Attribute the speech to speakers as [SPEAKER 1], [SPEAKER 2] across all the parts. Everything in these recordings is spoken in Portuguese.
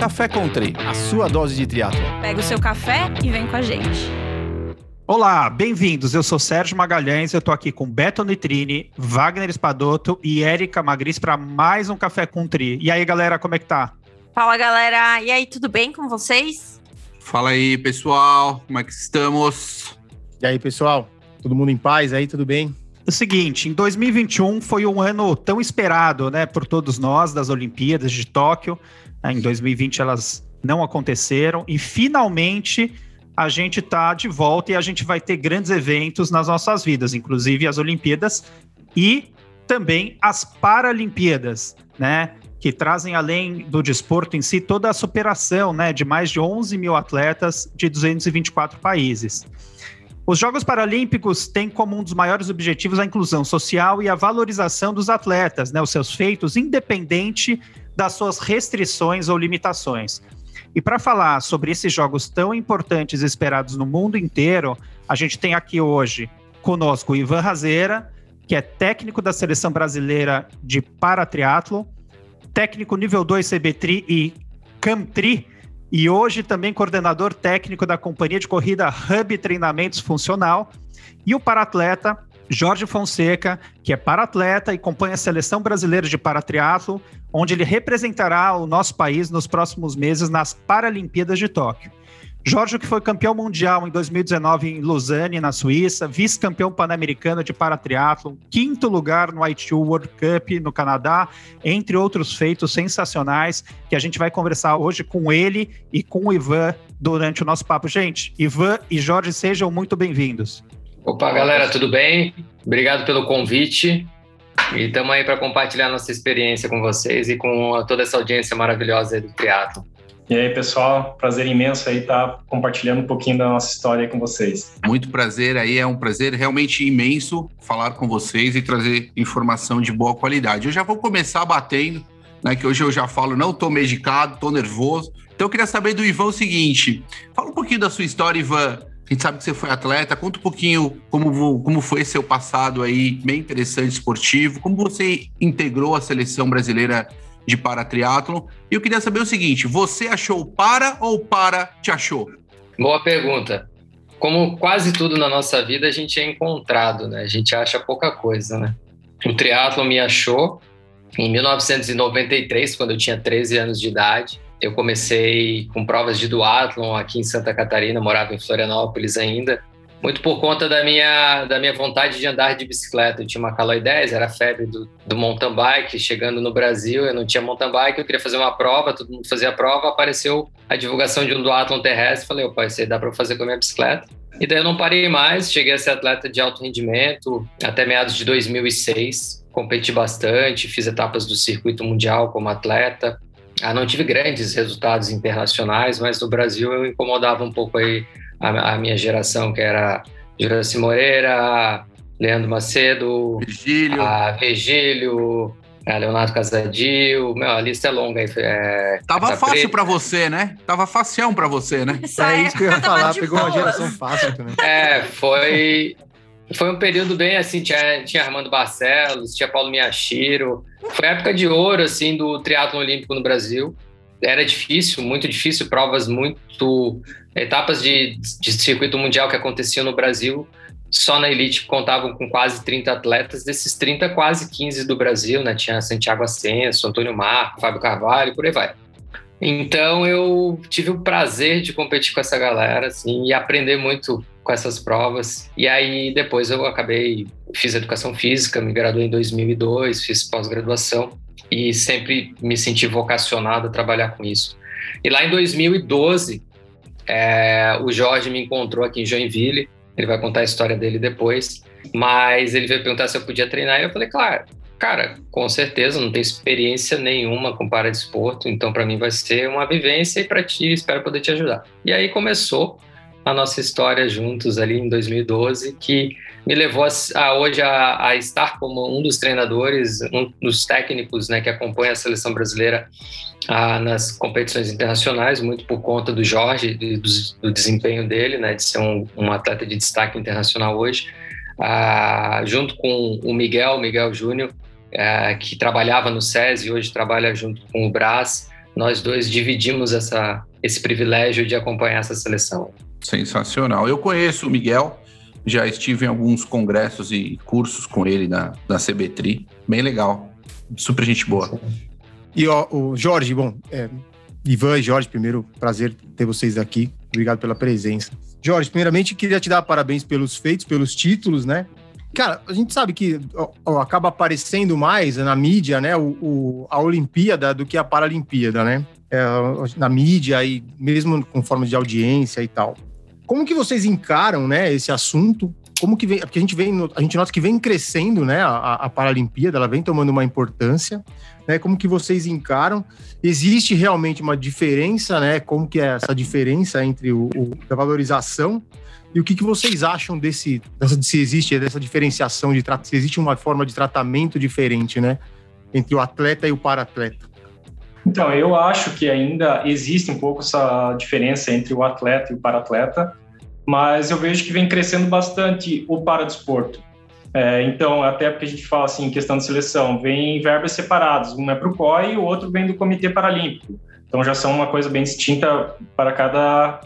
[SPEAKER 1] Café Country, a sua dose de triatlo.
[SPEAKER 2] Pega o seu café e vem com a gente.
[SPEAKER 3] Olá, bem-vindos. Eu sou Sérgio Magalhães, eu tô aqui com Beto Nitrini, Wagner Espadoto e Érica Magris para mais um Café Country. E aí, galera, como é que tá?
[SPEAKER 2] Fala, galera. E aí, tudo bem com vocês?
[SPEAKER 4] Fala aí, pessoal. Como é que estamos?
[SPEAKER 1] E aí, pessoal? Todo mundo em paz aí, tudo bem?
[SPEAKER 3] O seguinte, em 2021 foi um ano tão esperado, né, por todos nós das Olimpíadas de Tóquio. Em 2020 elas não aconteceram e finalmente a gente está de volta e a gente vai ter grandes eventos nas nossas vidas, inclusive as Olimpíadas e também as Paralimpíadas, né? Que trazem, além do desporto em si, toda a superação né, de mais de 11 mil atletas de 224 países. Os Jogos Paralímpicos têm como um dos maiores objetivos a inclusão social e a valorização dos atletas, né, os seus feitos, independente das suas restrições ou limitações. E para falar sobre esses jogos tão importantes esperados no mundo inteiro, a gente tem aqui hoje conosco o Ivan Razeira, que é técnico da seleção brasileira de paratriatlo, técnico nível 2 CBTRI e CAMTRI, e hoje também coordenador técnico da companhia de corrida Hub Treinamentos Funcional, e o paratleta Jorge Fonseca, que é paratleta e acompanha a seleção brasileira de paratriatlo, onde ele representará o nosso país nos próximos meses nas Paralimpíadas de Tóquio. Jorge, que foi campeão mundial em 2019 em Lausanne, na Suíça, vice-campeão pan-americano de paratriatlo, quinto lugar no ITU World Cup no Canadá, entre outros feitos sensacionais que a gente vai conversar hoje com ele e com o Ivan durante o nosso papo. Gente, Ivan e Jorge, sejam muito bem-vindos.
[SPEAKER 5] Opa, galera, tudo bem? Obrigado pelo convite. E estamos aí para compartilhar nossa experiência com vocês e com toda essa audiência maravilhosa do triatlo.
[SPEAKER 6] E aí, pessoal, prazer imenso aí estar compartilhando um pouquinho da nossa história com vocês.
[SPEAKER 4] Muito prazer aí, é um prazer realmente imenso falar com vocês e trazer informação de boa qualidade. Eu já vou começar batendo, né, que hoje eu já falo, não estou medicado, estou nervoso. Então eu queria saber do Ivan o seguinte, fala um pouquinho da sua história, Ivan, a gente sabe que você foi atleta. Conta um pouquinho como, como foi seu passado aí, bem interessante, esportivo. Como você integrou a seleção brasileira de paratriatlon. E eu queria saber o seguinte: você achou para ou para te achou?
[SPEAKER 5] Boa pergunta. Como quase tudo na nossa vida, a gente é encontrado, né? A gente acha pouca coisa, né? O triatlo me achou em 1993, quando eu tinha 13 anos de idade. Eu comecei com provas de duatlon aqui em Santa Catarina, morava em Florianópolis ainda, muito por conta da minha, da minha vontade de andar de bicicleta. Eu tinha uma Caloi 10, era febre do, do mountain bike, chegando no Brasil, eu não tinha mountain bike, eu queria fazer uma prova, todo mundo fazia a prova, apareceu a divulgação de um duatlon terrestre, falei, opa, isso aí dá para fazer com a minha bicicleta. E daí eu não parei mais, cheguei a ser atleta de alto rendimento até meados de 2006, competi bastante, fiz etapas do circuito mundial como atleta, ah, não tive grandes resultados internacionais, mas no Brasil eu incomodava um pouco aí a, a minha geração, que era Juraci Moreira, Leandro Macedo,
[SPEAKER 4] Virgílio,
[SPEAKER 5] a Virgílio a Leonardo Casadio, meu, a lista é longa. É,
[SPEAKER 4] Tava fácil para você, né? Tava facião para você, né?
[SPEAKER 1] É isso que eu ia falar, pegou boas. uma geração fácil também.
[SPEAKER 5] É, foi foi um período bem assim, tinha, tinha Armando Barcelos, tinha Paulo Miyashiro. Foi época de ouro, assim, do triatlo olímpico no Brasil. Era difícil, muito difícil, provas muito... Etapas de, de circuito mundial que aconteciam no Brasil, só na elite contavam com quase 30 atletas. Desses 30, quase 15 do Brasil, né? Tinha Santiago Ascenso, Antônio Marco, Fábio Carvalho, por aí vai. Então eu tive o prazer de competir com essa galera, assim, e aprender muito com essas provas. E aí depois eu acabei, fiz educação física, me graduei em 2002, fiz pós-graduação e sempre me senti vocacionado a trabalhar com isso. E lá em 2012, é, o Jorge me encontrou aqui em Joinville, ele vai contar a história dele depois, mas ele veio perguntar se eu podia treinar e eu falei, claro, Cara, com certeza, não tenho experiência nenhuma com paradesporto, então para mim vai ser uma vivência e para ti espero poder te ajudar. E aí começou a nossa história juntos ali em 2012, que me levou a, hoje a, a, estar como um dos treinadores, um dos técnicos né, que acompanha a seleção brasileira a, nas competições internacionais, muito por conta do Jorge, do, do desempenho dele, né, de ser um, um atleta de destaque internacional hoje, junto com o Miguel, Miguel Júnior, é, que trabalhava no SESI e hoje trabalha junto com o Brás, nós dois dividimos essa, esse privilégio de acompanhar essa seleção.
[SPEAKER 4] Sensacional. Eu conheço o Miguel, já estive em alguns congressos e cursos com ele na, na CBTRI. Bem legal. Super gente boa.
[SPEAKER 1] E ó, o Jorge, bom, é, Ivan e Jorge, primeiro, prazer ter vocês aqui. Obrigado pela presença. Jorge, primeiramente, queria te dar parabéns pelos feitos, pelos títulos, né? Cara, a gente sabe que ó, acaba aparecendo mais na mídia, né, o, o, a Olimpíada do que a Paralimpíada, né? É, na mídia e mesmo com forma de audiência e tal. Como que vocês encaram, né, esse assunto? Como que vem, porque a gente vem, a gente nota que vem crescendo, né, a, a Paralimpíada, ela vem tomando uma importância, né? Como que vocês encaram? Existe realmente uma diferença, né? Como que é essa diferença entre o, o a valorização e o que, que vocês acham desse, dessa, se existe dessa diferenciação de se existe uma forma de tratamento diferente, né, entre o atleta e o para-atleta?
[SPEAKER 6] Então, eu acho que ainda existe um pouco essa diferença entre o atleta e o para-atleta, mas eu vejo que vem crescendo bastante o paradesporto. É, então, até porque a gente fala assim, em questão de seleção, vem verbas separadas, um é para o COI e o outro vem do Comitê Paralímpico. Então, já são uma coisa bem distinta para cada,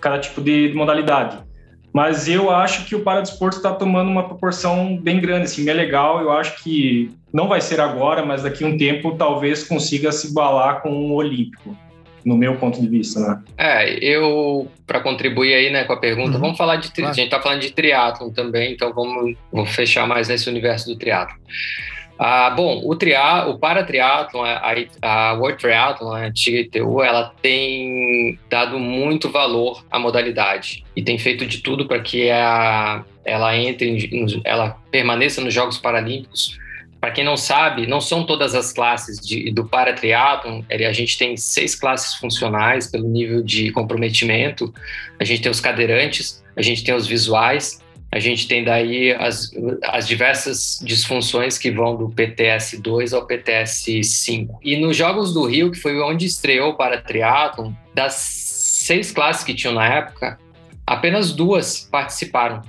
[SPEAKER 6] cada tipo de modalidade. Mas eu acho que o paradesporto está tomando uma proporção bem grande, assim, é legal. Eu acho que não vai ser agora, mas daqui a um tempo talvez consiga se igualar com o olímpico no meu ponto de vista, né?
[SPEAKER 5] É, eu, para contribuir aí, né, com a pergunta, uhum. vamos falar de, claro. a gente tá falando de triatlon também, então vamos, vamos fechar mais nesse universo do triatlon. Ah, bom, o, tria, o paratriatlon, a, a World Triathlon, a antiga ITU, ela tem dado muito valor à modalidade e tem feito de tudo para que a, ela entre, ela permaneça nos Jogos Paralímpicos. Para quem não sabe, não são todas as classes de, do paratriatlon, a gente tem seis classes funcionais pelo nível de comprometimento, a gente tem os cadeirantes, a gente tem os visuais, a gente tem daí as, as diversas disfunções que vão do PTS 2 ao PTS 5. E nos Jogos do Rio, que foi onde estreou o paratriatlon, das seis classes que tinham na época, apenas duas participaram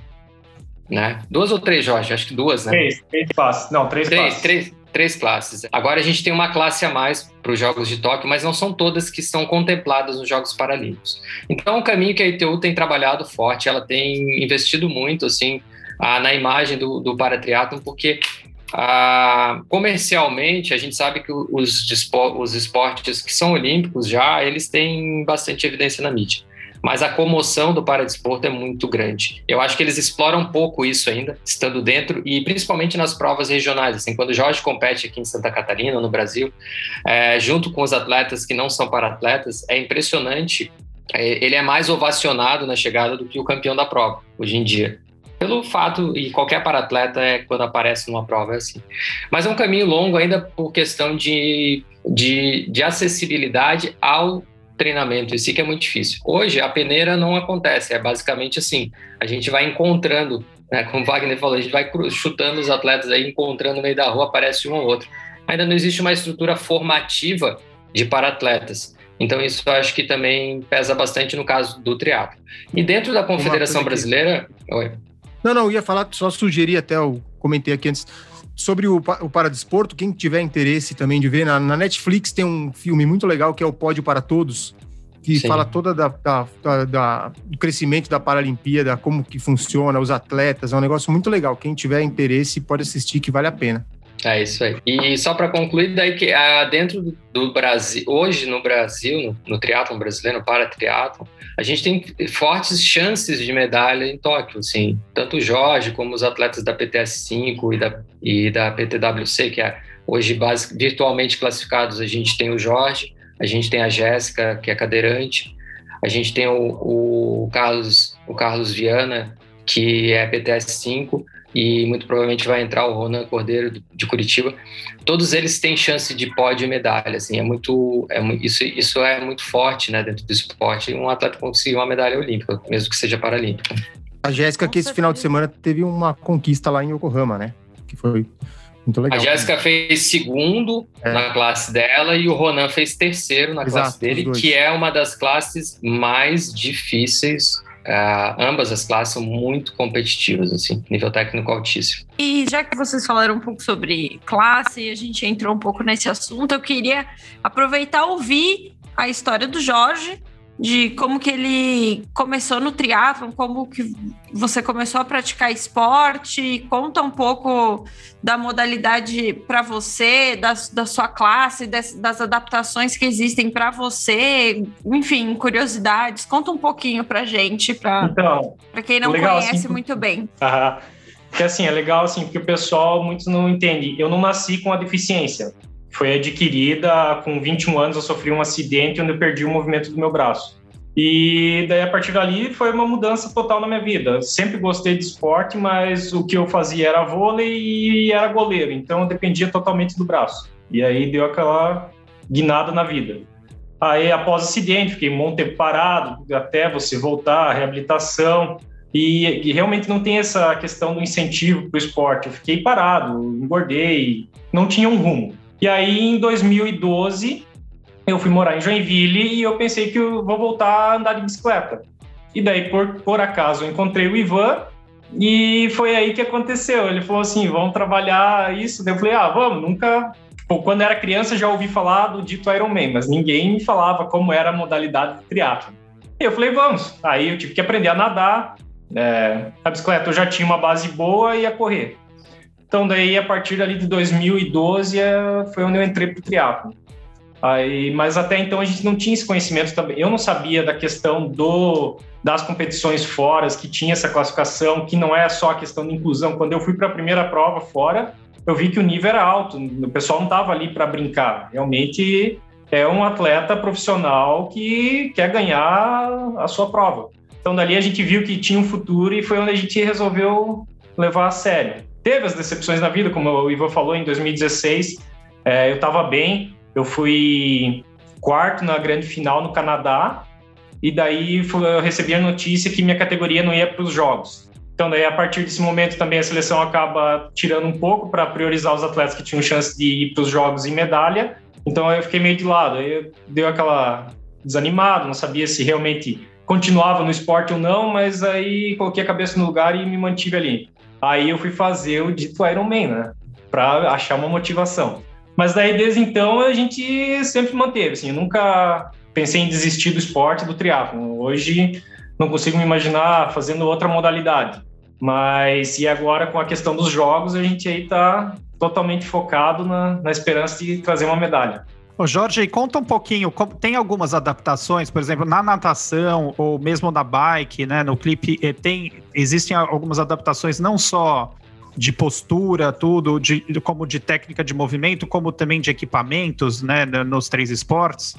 [SPEAKER 5] né? Duas ou três, Jorge? Acho que duas, né?
[SPEAKER 6] Três, três classes. Não, três, três.
[SPEAKER 5] Três, três classes. Agora a gente tem uma classe a mais para os Jogos de Tóquio, mas não são todas que estão contempladas nos Jogos Paralímpicos. Então, um caminho que a ITU tem trabalhado forte, ela tem investido muito, assim, na imagem do, do paratriatlon, porque comercialmente, a gente sabe que os, os esportes que são olímpicos já, eles têm bastante evidência na mídia mas a comoção do paradesporto é muito grande. Eu acho que eles exploram um pouco isso ainda, estando dentro, e principalmente nas provas regionais. Assim, quando o Jorge compete aqui em Santa Catarina, no Brasil, é, junto com os atletas que não são para-atletas, é impressionante. É, ele é mais ovacionado na chegada do que o campeão da prova, hoje em dia pelo fato, e qualquer para-atleta é quando aparece numa prova é assim. Mas é um caminho longo ainda por questão de, de, de acessibilidade ao treinamento em si que é muito difícil. Hoje, a peneira não acontece, é basicamente assim, a gente vai encontrando, né, como o Wagner falou, a gente vai chutando os atletas aí, encontrando no meio da rua, aparece um ou outro. Ainda não existe uma estrutura formativa de para-atletas. Então, isso eu acho que também pesa bastante no caso do triatlo. E dentro da Confederação Brasileira... Oi.
[SPEAKER 1] Não, não, eu ia falar, só sugerir até, eu comentei aqui antes, sobre o, o paradesporto, quem tiver interesse também de ver, na, na, Netflix tem um filme muito legal que é o Pódio para Todos, que Sim. fala toda da, da, da, da, do crescimento da Paralimpíada, como que funciona, os atletas, é um negócio muito legal. Quem tiver interesse pode assistir, que vale a pena.
[SPEAKER 5] É isso aí. E só para concluir, daí que ah, dentro do Brasil, hoje no Brasil, no, no triatlon brasileiro, para triatlon, a gente tem fortes chances de medalha em Tóquio, assim, tanto o Jorge como os atletas da PTS 5 e da, e da PTWC, que é hoje base, virtualmente classificados, a gente tem o Jorge, a gente tem a Jéssica, que é cadeirante, a gente tem o, o, Carlos, o Carlos Viana, que é PTS 5, e muito provavelmente vai entrar o Ronan Cordeiro de Curitiba. Todos eles têm chance de pódio e medalha, assim, é muito, é, isso, isso é muito forte, né, dentro do esporte, um atleta conseguir uma medalha olímpica, mesmo que seja paralímpica.
[SPEAKER 1] A Jéssica, que esse final de semana teve uma conquista lá em Yokohama, né, que foi muito legal.
[SPEAKER 5] A Jéssica fez segundo é. na classe dela e o Ronan fez terceiro na Exato, classe dele, que é uma das classes mais difíceis Uh, ambas as classes são muito competitivas, assim, nível técnico altíssimo.
[SPEAKER 2] E já que vocês falaram um pouco sobre classe, e a gente entrou um pouco nesse assunto, eu queria aproveitar e ouvir a história do Jorge, de como que ele começou no triatlon, como que você começou a praticar esporte, conta um pouco da modalidade para você, da, da sua classe, das, das adaptações que existem para você, enfim, curiosidades, conta um pouquinho para gente, para então, quem não legal, conhece assim, muito bem.
[SPEAKER 6] Aham. Que assim, é legal assim, porque o pessoal muitos não entende. Eu não nasci com a deficiência foi adquirida com 21 anos. Eu sofri um acidente onde eu perdi o movimento do meu braço. E daí, a partir dali, foi uma mudança total na minha vida. Sempre gostei de esporte, mas o que eu fazia era vôlei e era goleiro, então eu dependia totalmente do braço. E aí deu aquela guinada na vida. Aí, após o acidente, fiquei um monte parado, até você voltar, reabilitação. E, e, realmente não tem essa questão do incentivo para o esporte. Eu fiquei parado, engordei, não tinha um rumo. E aí, em 2012, eu fui morar em Joinville e eu pensei que eu vou voltar a andar de bicicleta. E daí, por, por acaso, eu encontrei o Ivan e foi aí que aconteceu. Ele falou assim: vamos trabalhar isso. Daí eu falei: ah, vamos. Nunca. Tipo, quando era criança, já ouvi falar do dito Ironman, mas ninguém me falava como era a modalidade de triatlo. E eu falei: vamos. Aí eu tive que aprender a nadar. É, a bicicleta eu já tinha uma base boa e ia correr. Então, daí, a partir ali de 2012, é, foi onde eu entrei para o triatlo. Aí, mas até então a gente não tinha esse conhecimento também. Eu não sabia da questão do das competições fora, que tinha essa classificação, que não é só a questão de inclusão. Quando eu fui para a primeira prova fora, eu vi que o nível era alto, o pessoal não estava ali para brincar. Realmente é um atleta profissional que quer ganhar a sua prova. Então dali a gente viu que tinha um futuro e foi onde a gente resolveu levar a sério teve as decepções na vida, como o Ivan falou, em 2016 é, eu estava bem, eu fui quarto na grande final no Canadá, e daí eu recebi a notícia que minha categoria não ia para os jogos. Então, daí, a partir desse momento, também a seleção acaba tirando um pouco para priorizar os atletas que tinham chance de ir para os jogos em medalha. Então, eu fiquei meio de lado. Aí deu aquela desanimada, não sabia se realmente continuava no esporte ou não, mas aí coloquei a cabeça no lugar e me mantive ali. Aí eu fui fazer o dito Ironman, né? Para achar uma motivação. Mas daí, desde então, a gente sempre manteve, assim, eu nunca pensei em desistir do esporte, do triatlo. Hoje, não consigo me imaginar fazendo outra modalidade. Mas, e agora, com a questão dos jogos, a gente aí tá totalmente focado na, na esperança de trazer uma medalha.
[SPEAKER 3] Ô Jorge, conta um pouquinho, tem algumas adaptações, por exemplo, na natação ou mesmo na bike, né, no clipe, eh, tem, existem algumas adaptações não só de postura, tudo, de, como de técnica de movimento, como também de equipamentos, né, nos três esportes?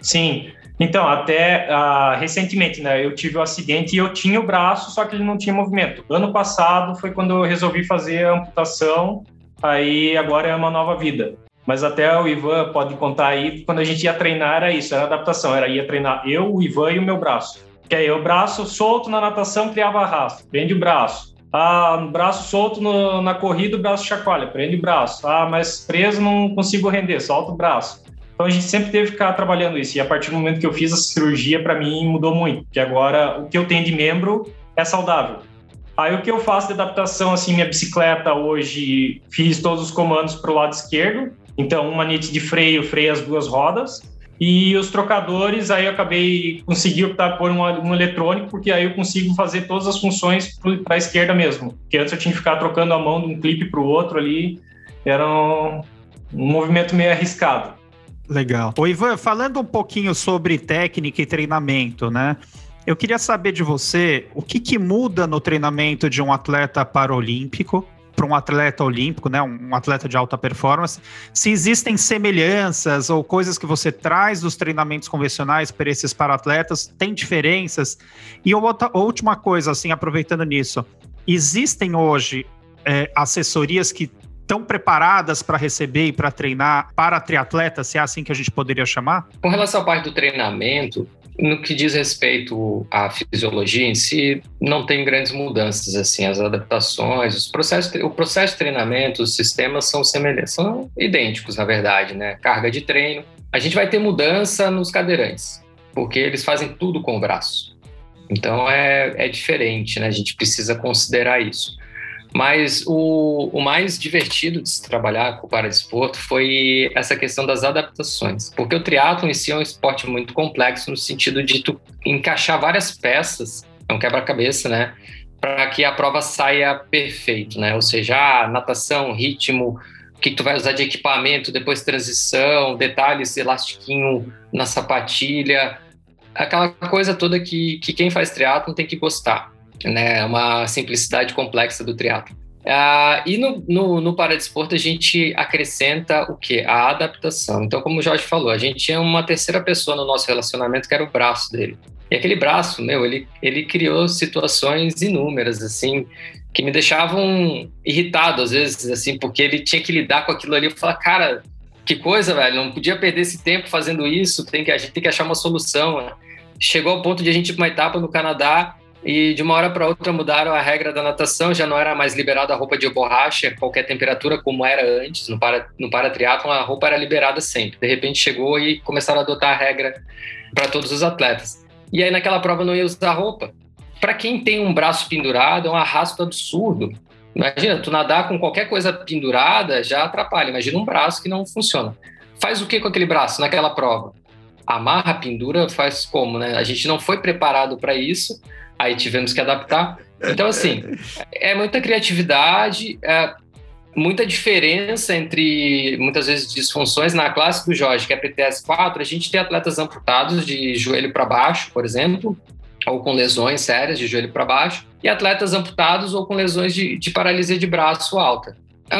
[SPEAKER 6] Sim, então, até uh, recentemente, né, eu tive um acidente e eu tinha o braço, só que ele não tinha movimento. Ano passado foi quando eu resolvi fazer a amputação, aí agora é uma nova vida. Mas até o Ivan pode contar aí, quando a gente ia treinar era isso, era adaptação, era ia treinar eu, o Ivan e o meu braço. Que aí o braço solto na natação criava arrasto, prende o braço. Ah, braço solto no, na corrida, o braço chacoalha, prende o braço. Ah, mas preso não consigo render, solta o braço. Então a gente sempre teve que ficar trabalhando isso. E a partir do momento que eu fiz essa cirurgia, para mim mudou muito, porque agora o que eu tenho de membro é saudável. Aí o que eu faço de adaptação, assim, minha bicicleta hoje, fiz todos os comandos para o lado esquerdo, então, uma manete de freio freia as duas rodas. E os trocadores, aí eu acabei consegui optar por um, um eletrônico, porque aí eu consigo fazer todas as funções para a esquerda mesmo. Porque antes eu tinha que ficar trocando a mão de um clipe para o outro ali, era um, um movimento meio arriscado.
[SPEAKER 3] Legal. O Ivan, falando um pouquinho sobre técnica e treinamento, né? Eu queria saber de você o que, que muda no treinamento de um atleta paralímpico para um atleta olímpico, né, um atleta de alta performance, se existem semelhanças ou coisas que você traz dos treinamentos convencionais para esses para-atletas, tem diferenças? E outra, última coisa, assim, aproveitando nisso, existem hoje é, assessorias que estão preparadas para receber e para treinar para triatletas, se é assim que a gente poderia chamar?
[SPEAKER 5] Com relação à parte do treinamento, no que diz respeito à fisiologia em si, não tem grandes mudanças assim, as adaptações, os processos, o processo de treinamento, os sistemas são semelhantes, são idênticos na verdade, né? Carga de treino. A gente vai ter mudança nos cadeirantes, porque eles fazem tudo com o braço. Então é, é diferente, né? A gente precisa considerar isso. Mas o, o mais divertido de se trabalhar com o paradesporto foi essa questão das adaptações. Porque o triatlo em si é um esporte muito complexo no sentido de tu encaixar várias peças, é um quebra-cabeça, né? Para que a prova saia perfeito, né? Ou seja, natação, ritmo, o que tu vai usar de equipamento, depois transição, detalhes, elastiquinho na sapatilha, aquela coisa toda que, que quem faz triatlo tem que gostar né? É uma simplicidade complexa do triatlo. Uh, e no, no, no paradesporto a gente acrescenta o que? A adaptação. Então, como o Jorge falou, a gente tinha uma terceira pessoa no nosso relacionamento que era o braço dele. E aquele braço, meu, ele, ele criou situações inúmeras, assim, que me deixavam irritado às vezes, assim, porque ele tinha que lidar com aquilo ali. Eu falava, cara, que coisa, velho, não podia perder esse tempo fazendo isso, tem que, a gente tem que achar uma solução. Chegou ao ponto de a gente ir para uma etapa no Canadá e de uma hora para outra mudaram a regra da natação, já não era mais liberada a roupa de borracha, qualquer temperatura, como era antes. No, para, no paratriatlon, a roupa era liberada sempre. De repente chegou e começaram a adotar a regra para todos os atletas. E aí naquela prova não ia usar roupa. Para quem tem um braço pendurado, é um arrasto absurdo. Imagina, tu nadar com qualquer coisa pendurada já atrapalha. Imagina um braço que não funciona. Faz o que com aquele braço naquela prova? Amarra, pendura, faz como, né? A gente não foi preparado para isso aí tivemos que adaptar. Então, assim, é muita criatividade, é muita diferença entre, muitas vezes, disfunções. Na classe do Jorge, que é PTS 4, a gente tem atletas amputados de joelho para baixo, por exemplo, ou com lesões sérias de joelho para baixo, e atletas amputados ou com lesões de, de paralisia de braço alta. É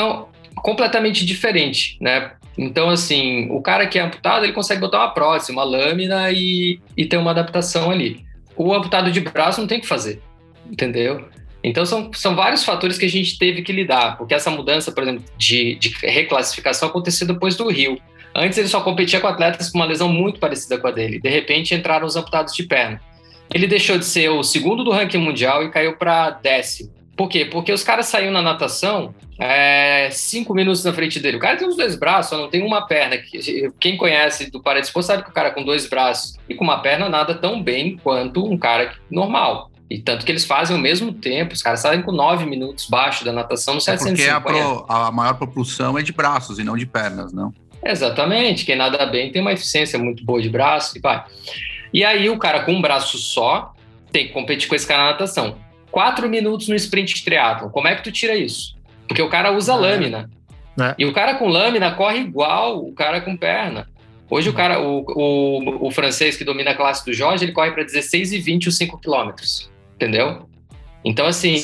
[SPEAKER 5] completamente diferente, né? Então, assim, o cara que é amputado, ele consegue botar uma prótese, uma lâmina e, e ter uma adaptação ali o amputado de braço não tem que fazer, entendeu? Então são, são vários fatores que a gente teve que lidar, porque essa mudança, por exemplo, de, de reclassificação aconteceu depois do Rio. Antes ele só competia com atletas com uma lesão muito parecida com a dele. De repente entraram os amputados de perna. Ele deixou de ser o segundo do ranking mundial e caiu para décimo. Por quê? Porque os caras saíram na natação é, cinco minutos na frente dele. O cara tem os dois braços, só não tem uma perna. Quem conhece do Paredes sabe que o cara com dois braços e com uma perna nada tão bem quanto um cara normal. E tanto que eles fazem o mesmo tempo, os caras saem com nove minutos baixo da natação no 750.
[SPEAKER 4] É porque a, pro, a maior propulsão é de braços e não de pernas, não?
[SPEAKER 5] Exatamente. Quem nada bem tem uma eficiência muito boa de braço e vai. E aí o cara com um braço só tem que competir com esse cara na natação quatro minutos no sprint de triatlon. Como é que tu tira isso? Porque o cara usa ah, lâmina. É. E o cara com lâmina corre igual o cara com perna. Hoje o cara, o, o, o francês que domina a classe do Jorge, ele corre para 16 e 20 os 5 quilômetros. Entendeu? Então, assim.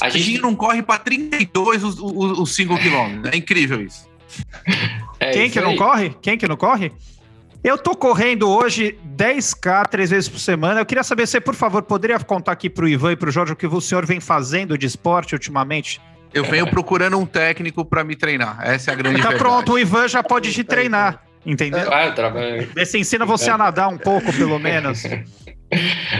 [SPEAKER 4] a gente não corre para 32 os, os, os 5 quilômetros. É incrível isso.
[SPEAKER 3] É Quem isso que aí. não corre? Quem que não corre? Eu tô correndo hoje 10K três vezes por semana. Eu queria saber se, por favor, poderia contar aqui para o Ivan e para o Jorge o que o senhor vem fazendo de esporte ultimamente?
[SPEAKER 4] Eu venho procurando um técnico para me treinar. Essa é a grande
[SPEAKER 3] Tá
[SPEAKER 4] verdade.
[SPEAKER 3] pronto, o Ivan já pode te treinar. Entendeu?
[SPEAKER 5] Ah, trabalho.
[SPEAKER 3] Vê se ensina você a nadar um pouco, pelo menos.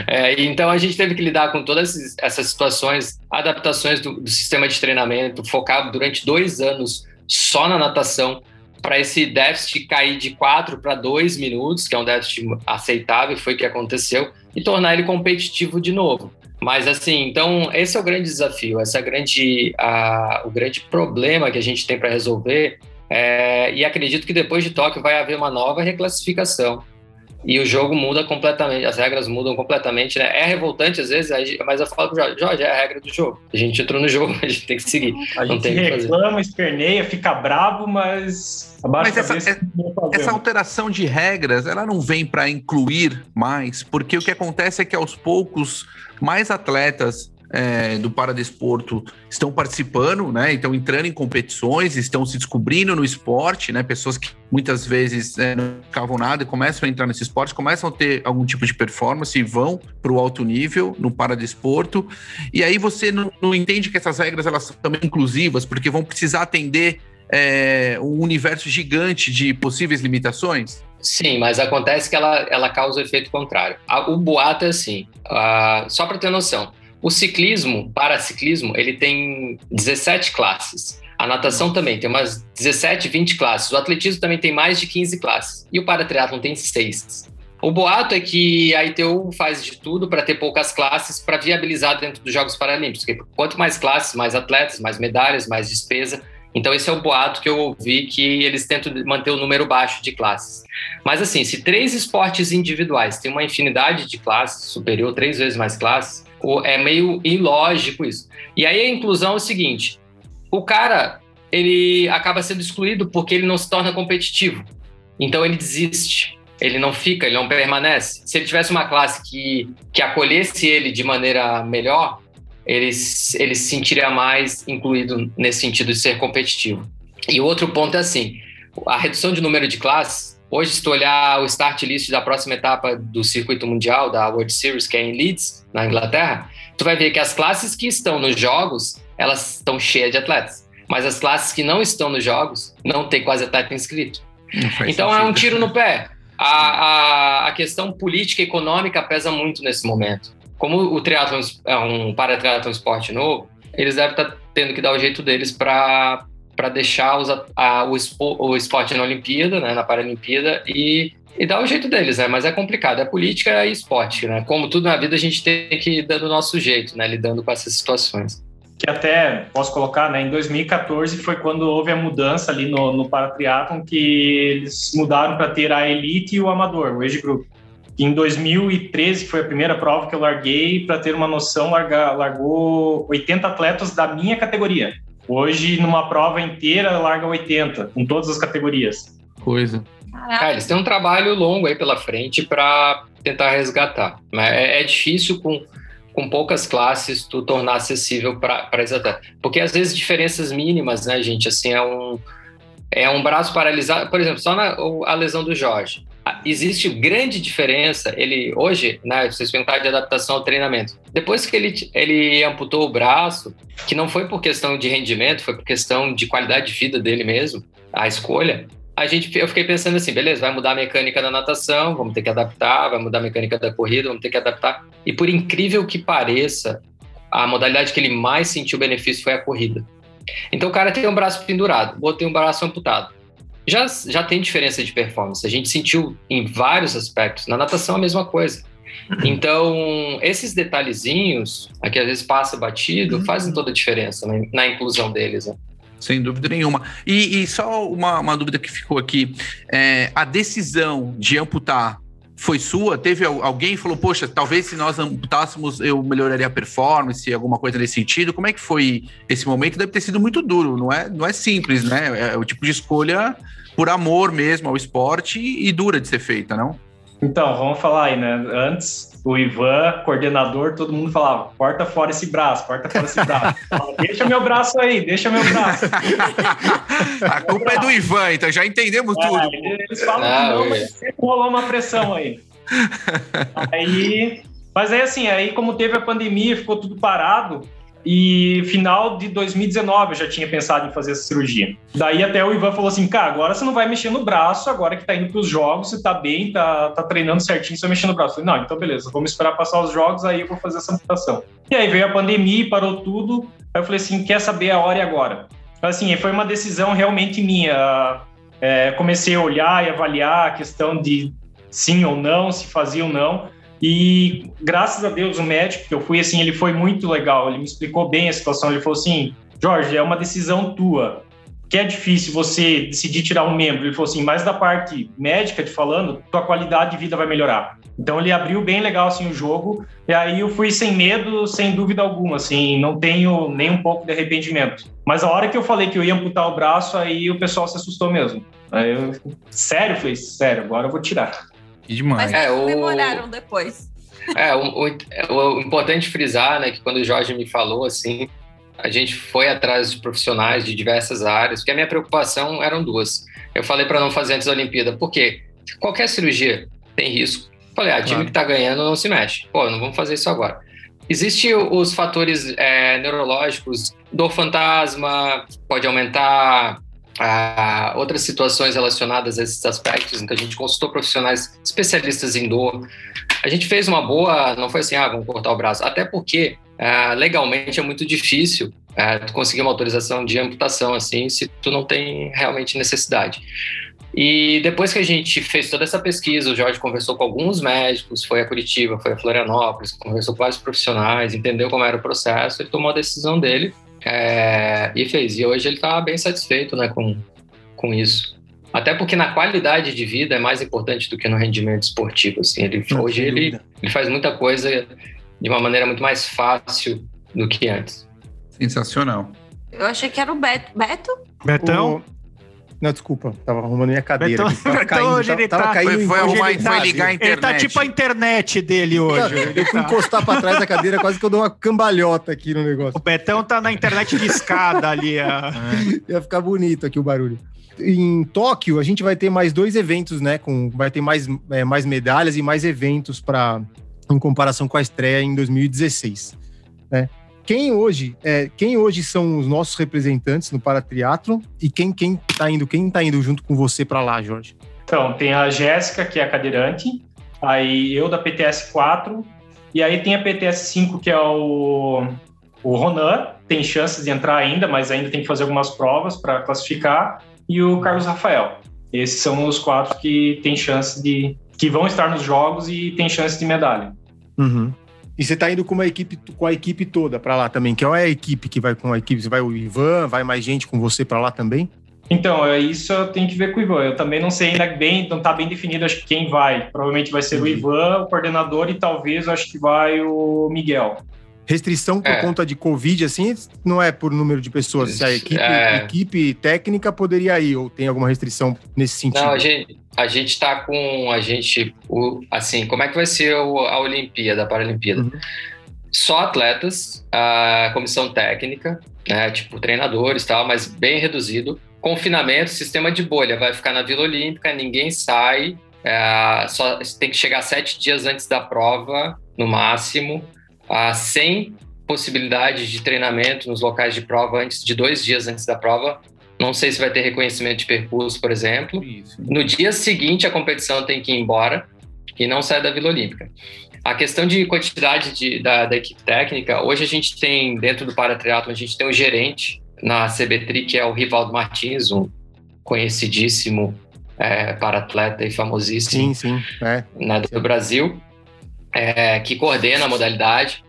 [SPEAKER 5] É, então a gente teve que lidar com todas essas situações, adaptações do, do sistema de treinamento, focado durante dois anos só na natação para esse déficit cair de 4 para 2 minutos, que é um déficit aceitável, foi o que aconteceu, e tornar ele competitivo de novo. Mas assim, então esse é o grande desafio, esse é grande, a, o grande problema que a gente tem para resolver. É, e acredito que depois de Tóquio vai haver uma nova reclassificação e o jogo muda completamente, as regras mudam completamente, né? É revoltante às vezes, mas eu falo pro Jorge, Jorge, é a regra do jogo. A gente entrou no jogo, a gente tem que seguir.
[SPEAKER 6] A
[SPEAKER 5] não
[SPEAKER 6] gente
[SPEAKER 5] tem
[SPEAKER 6] reclama, esperneia, fica bravo, mas
[SPEAKER 4] mas essa, é, essa, alteração de regras, ela não vem para incluir mais, porque o que acontece é que aos poucos mais atletas é, do paradesporto estão participando, né? Estão entrando em competições, estão se descobrindo no esporte, né? Pessoas que muitas vezes é, não ficavam nada e começam a entrar nesse esporte, começam a ter algum tipo de performance e vão para o alto nível no paradesporto. E aí você não, não entende que essas regras elas são também inclusivas, porque vão precisar atender é, um universo gigante de possíveis limitações?
[SPEAKER 5] Sim, mas acontece que ela, ela causa o efeito contrário. O boato é assim, uh, só para ter noção, o ciclismo, paraciclismo, ele tem 17 classes. A natação também tem umas 17, 20 classes. O atletismo também tem mais de 15 classes. E o paratriatlon tem 6. O boato é que a ITU faz de tudo para ter poucas classes para viabilizar dentro dos Jogos Paralímpicos. Porque quanto mais classes, mais atletas, mais medalhas, mais despesa. Então, esse é o boato que eu ouvi, que eles tentam manter o número baixo de classes. Mas, assim, se três esportes individuais têm uma infinidade de classes, superior, três vezes mais classes, é meio ilógico isso. E aí a inclusão é o seguinte: o cara ele acaba sendo excluído porque ele não se torna competitivo. Então ele desiste, ele não fica, ele não permanece. Se ele tivesse uma classe que, que acolhesse ele de maneira melhor, ele, ele se sentiria mais incluído nesse sentido de ser competitivo. E outro ponto é assim: a redução de número de classes. Hoje, se tu olhar o start list da próxima etapa do circuito mundial, da World Series, que é em Leeds, na Inglaterra, tu vai ver que as classes que estão nos jogos, elas estão cheias de atletas. Mas as classes que não estão nos jogos, não tem quase atleta inscrito. Então é um tiro no pé. A, a, a, questão política e econômica pesa muito nesse momento. Como o triatlon é um para-triatlon esporte novo, eles devem estar tendo que dar o jeito deles para para deixar os, a, o, o esporte na Olimpíada, né, na Paralimpíada, e, e dar o jeito deles, né? Mas é complicado, é política e esporte, né? Como tudo na vida, a gente tem que ir dando o nosso jeito, né? Lidando com essas situações.
[SPEAKER 6] Que até, posso colocar, né? Em 2014 foi quando houve a mudança ali no, no que eles mudaram para ter a elite e o amador, o age group. Em 2013 foi a primeira prova que eu larguei, para ter uma noção, larga, largou 80 atletas da minha categoria. Hoje, numa prova inteira, larga 80, com todas as categorias.
[SPEAKER 4] Coisa.
[SPEAKER 5] Ah, eles têm um trabalho longo aí pela frente para tentar resgatar. É, é difícil com, com poucas classes tu tornar acessível para exatar. Porque às vezes diferenças mínimas, né, gente? Assim, é um, é um braço paralisado. Por exemplo, só na, a lesão do Jorge existe grande diferença. Ele hoje, né, vocês perguntaram de adaptação ao treinamento. Depois que ele, ele amputou o braço, que não foi por questão de rendimento, foi por questão de qualidade de vida dele mesmo, a escolha. A gente, eu fiquei pensando assim, beleza, vai mudar a mecânica da natação, vamos ter que adaptar, vai mudar a mecânica da corrida, vamos ter que adaptar. E por incrível que pareça, a modalidade que ele mais sentiu benefício foi a corrida. Então o cara tem um braço pendurado, o outro tem um braço amputado já, já tem diferença de performance. A gente sentiu em vários aspectos. Na natação, a mesma coisa. Uhum. Então, esses detalhezinhos, que às vezes passa batido, uhum. fazem toda a diferença na, na inclusão deles. Né?
[SPEAKER 4] Sem dúvida nenhuma. E, e só uma, uma, dúvida que ficou aqui: é, a decisão de amputar foi sua? Teve alguém que falou, poxa, talvez se nós amputássemos eu melhoraria a performance, alguma coisa nesse sentido? Como é que foi esse momento? Deve ter sido muito duro, não é, não é simples, né? É o tipo de escolha por amor mesmo ao esporte e dura de ser feita, não?
[SPEAKER 6] Então, vamos falar aí, né? Antes, o Ivan, coordenador, todo mundo falava: corta fora esse braço, corta fora esse braço. deixa meu braço aí, deixa meu braço.
[SPEAKER 4] A culpa braço. é do Ivan, então já entendemos é, tudo.
[SPEAKER 6] Eles falam ah, não, mas sempre rolou uma pressão aí. aí. Mas aí, assim, aí como teve a pandemia, ficou tudo parado, e final de 2019 eu já tinha pensado em fazer essa cirurgia. Daí até o Ivan falou assim: cara, agora você não vai mexer no braço, agora que tá indo para os jogos, você tá bem, tá, tá treinando certinho, você vai mexer no braço. Eu falei, não, então beleza, vamos esperar passar os jogos, aí eu vou fazer essa amputação. E aí veio a pandemia, parou tudo. Aí eu falei assim: quer saber a hora e agora? Assim, foi uma decisão realmente minha. É, comecei a olhar e avaliar a questão de sim ou não, se fazia ou não. E graças a Deus o médico que eu fui assim, ele foi muito legal, ele me explicou bem a situação, ele falou assim: "Jorge, é uma decisão tua. Que é difícil você decidir tirar um membro". Ele falou assim: "Mas da parte médica de falando, tua qualidade de vida vai melhorar". Então ele abriu bem legal assim o jogo, e aí eu fui sem medo, sem dúvida alguma, assim, não tenho nem um pouco de arrependimento. Mas a hora que eu falei que eu ia amputar o braço, aí o pessoal se assustou mesmo. Aí eu, sério, eu falei, sério, agora eu vou tirar.
[SPEAKER 2] Que demais. Mas é, comemoraram o... depois.
[SPEAKER 5] É, o, o, o, importante frisar, né, que quando o Jorge me falou, assim, a gente foi atrás de profissionais de diversas áreas, porque a minha preocupação eram duas. Eu falei para não fazer antes da Olimpíada, porque qualquer cirurgia tem risco. Falei, ah, time claro. que tá ganhando não se mexe. Pô, não vamos fazer isso agora. Existem os fatores é, neurológicos, dor fantasma, pode aumentar a outras situações relacionadas a esses aspectos, então a gente consultou profissionais especialistas em dor. A gente fez uma boa, não foi assim, ah, vamos cortar o braço, até porque uh, legalmente é muito difícil uh, conseguir uma autorização de amputação assim, se tu não tem realmente necessidade. E depois que a gente fez toda essa pesquisa, o Jorge conversou com alguns médicos, foi a Curitiba, foi a Florianópolis, conversou com vários profissionais, entendeu como era o processo, ele tomou a decisão dele é, e fez. E hoje ele está bem satisfeito né, com, com isso. Até porque na qualidade de vida é mais importante do que no rendimento esportivo. Assim. Ele,
[SPEAKER 1] Não,
[SPEAKER 5] hoje ele, ele faz muita coisa de uma maneira muito mais fácil do que antes.
[SPEAKER 4] Sensacional.
[SPEAKER 2] Eu achei que era o Beto. Beto?
[SPEAKER 3] Betão,
[SPEAKER 1] O- Não, desculpa, tava arrumando minha cadeira. Aqui, tava
[SPEAKER 3] Betão,
[SPEAKER 1] caindo,
[SPEAKER 3] hoje
[SPEAKER 1] tava,
[SPEAKER 3] ele
[SPEAKER 1] tava
[SPEAKER 3] tá-
[SPEAKER 1] caindo
[SPEAKER 4] Foi, foi, arrumar,
[SPEAKER 1] ele
[SPEAKER 4] foi
[SPEAKER 1] tá-
[SPEAKER 4] ligar a
[SPEAKER 3] ele
[SPEAKER 4] internet.
[SPEAKER 3] tá tipo a internet dele hoje.
[SPEAKER 1] Eu
[SPEAKER 3] Ele
[SPEAKER 1] fui
[SPEAKER 3] tá-
[SPEAKER 1] encostar pra trás da cadeira, quase que eu dou uma cambalhota aqui no
[SPEAKER 3] O
[SPEAKER 1] negócio.
[SPEAKER 3] Betão tá na internet de escada ali. a-
[SPEAKER 1] Ia ficar bonito aqui o barulho. Em Tóquio, a gente vai ter mais dois eventos, né? Com, vai ter mais, é, mais medalhas e mais eventos para em comparação com a estreia em 2016. Né? Quem hoje, é, quem hoje são os nossos representantes no paratriatlo e quem quem tá indo, quem tá indo junto com você para lá, Jorge?
[SPEAKER 6] Então, tem a Jéssica, que é a cadeirante, aí eu da PTS 4, e aí tem a PTS 5, que é o, o Ronan, tem chances de entrar ainda, mas ainda tem que fazer algumas provas para classificar, e o Carlos Rafael. Esses são os quatro que têm chance de. que vão estar nos jogos e têm chance de medalha.
[SPEAKER 1] Uhum. E você tá indo com uma equipe, com a equipe toda para lá também. Que é a equipe que vai com a equipe? Você vai o Ivan, vai mais gente com você para lá também?
[SPEAKER 6] Então, é isso eu tenho que ver com o Ivan. Eu também não sei ainda bem, não tá bem definido acho que quem vai. Provavelmente vai ser
[SPEAKER 1] Uhum.
[SPEAKER 6] o Ivan, o coordenador, e talvez acho que vai o Miguel.
[SPEAKER 1] Restrição por
[SPEAKER 5] É.
[SPEAKER 1] conta de Covid, assim, não é por número de pessoas. Se a equipe,
[SPEAKER 5] É.
[SPEAKER 1] equipe técnica poderia ir, ou tem alguma restrição nesse sentido?
[SPEAKER 5] Não, a gente, a gente tá com a gente, o, assim, como é que vai ser o- a Olimpíada, a Paralimpíada?
[SPEAKER 1] Uhum.
[SPEAKER 5] Só atletas, a comissão técnica, né, tipo treinadores e tal, mas bem reduzido. Confinamento, sistema de bolha, vai ficar na Vila Olímpica, ninguém sai, é, só tem que chegar sete dias antes da prova, no máximo, ah, sem possibilidade de treinamento nos locais de prova antes de dois dias antes da prova. Não sei se vai ter reconhecimento de percurso, por exemplo.
[SPEAKER 4] Isso.
[SPEAKER 5] No dia seguinte, a competição tem que ir embora e não sai da Vila Olímpica. A questão de quantidade de- da, da equipe técnica, hoje a gente tem, dentro do Paratriatlon, a gente tem um gerente na CBTRI, que é o Rivaldo Martins, um conhecidíssimo é, para-atleta e famosíssimo
[SPEAKER 1] Sim, sim. É.
[SPEAKER 5] né, do Brasil, é, que coordena a modalidade.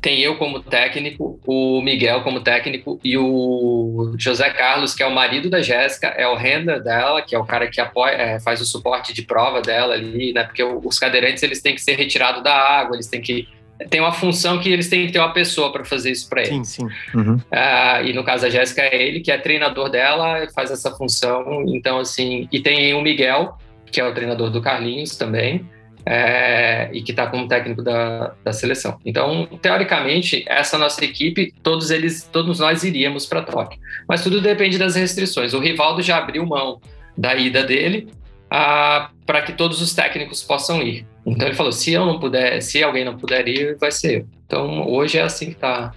[SPEAKER 5] Tem eu como técnico, o Miguel como técnico e o José Carlos, que é o marido da Jéssica, é o renda dela, que é o cara que apoia, é, faz o suporte de prova dela ali, né? Porque os cadeirantes eles têm que ser retirados da água, eles têm que tem uma função que eles têm que ter uma pessoa para fazer isso para eles.
[SPEAKER 1] Sim, sim. Uhum.
[SPEAKER 5] Ah, e no caso da Jéssica é ele que é treinador dela, faz essa função. Então, assim, e tem o Miguel, que é o treinador do Carlinhos também, é, e que está como técnico da, da seleção. Então, teoricamente, essa nossa equipe, todos eles, todos nós iríamos para Tóquio. Mas tudo depende das restrições. O Rivaldo já abriu mão da ida dele para que todos os técnicos possam ir. Então ele falou: se eu não puder, se alguém não puder ir, vai ser eu. Então hoje é assim que está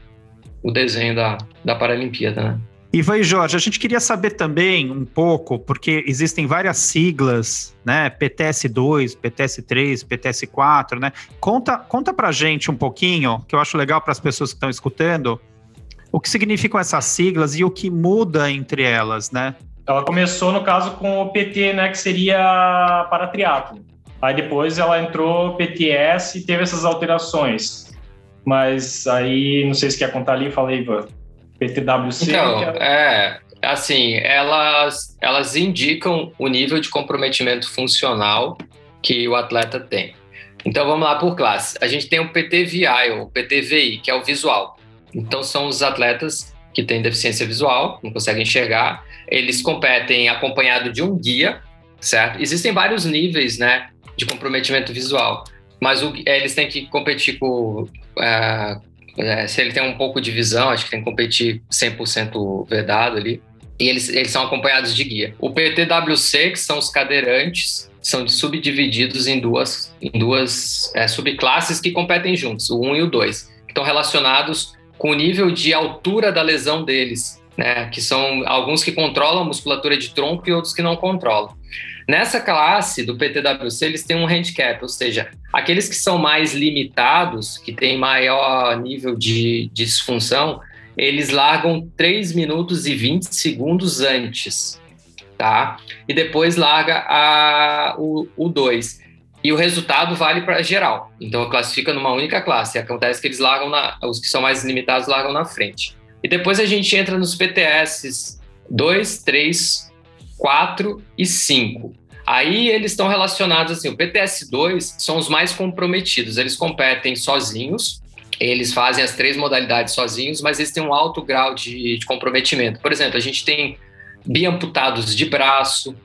[SPEAKER 5] o desenho da, da Paralimpíada, né?
[SPEAKER 3] Ivan e Jorge, a gente queria saber também um pouco, porque existem várias siglas, né? PTS2, PTS3, PTS4, né? Conta, conta pra gente um pouquinho, que eu acho legal para as pessoas que estão escutando, o que significam essas siglas e o que muda entre elas, né?
[SPEAKER 6] Ela começou, no caso, com o PT, né, que seria para triatlo. Aí depois ela entrou PTS e teve essas alterações. Mas aí, não sei se quer contar ali, falei, Ivan. PTWC.
[SPEAKER 5] Então,
[SPEAKER 6] é-
[SPEAKER 5] é assim, elas, elas indicam o nível de comprometimento funcional que o atleta tem. Então vamos lá por classe. A gente tem o PTVI, ou PTVI, que é o visual. Então são os atletas que têm deficiência visual, não conseguem enxergar. Eles competem acompanhado de um guia, certo? Existem vários níveis, né, de comprometimento visual, mas o- eles têm que competir com é, é, se ele tem um pouco de visão, acho que tem que competir 100% vedado ali. E eles, eles são acompanhados de guia. O PTWC, que são os cadeirantes, são subdivididos em duas, em duas é, subclasses que competem juntos, o 1 e o 2, que estão relacionados com o nível de altura da lesão deles, né? Que são alguns que controlam a musculatura de tronco e outros que não controlam. Nessa classe do PTWC, eles têm um handicap, ou seja, aqueles que são mais limitados, que têm maior nível de disfunção, eles largam 3 minutos e 20 segundos antes. tá? E depois larga a, o 2. E o resultado vale para geral. Então classifica numa única classe. Acontece que eles largam na, os que são mais limitados largam na frente. E depois a gente entra nos PTS 2, 3, 4 e 5. Aí eles estão relacionados assim, o PTS 2 são os mais comprometidos. Eles competem sozinhos, eles fazem as três modalidades sozinhos, mas eles têm um alto grau de, de comprometimento. Por exemplo, a gente tem biamputados de braço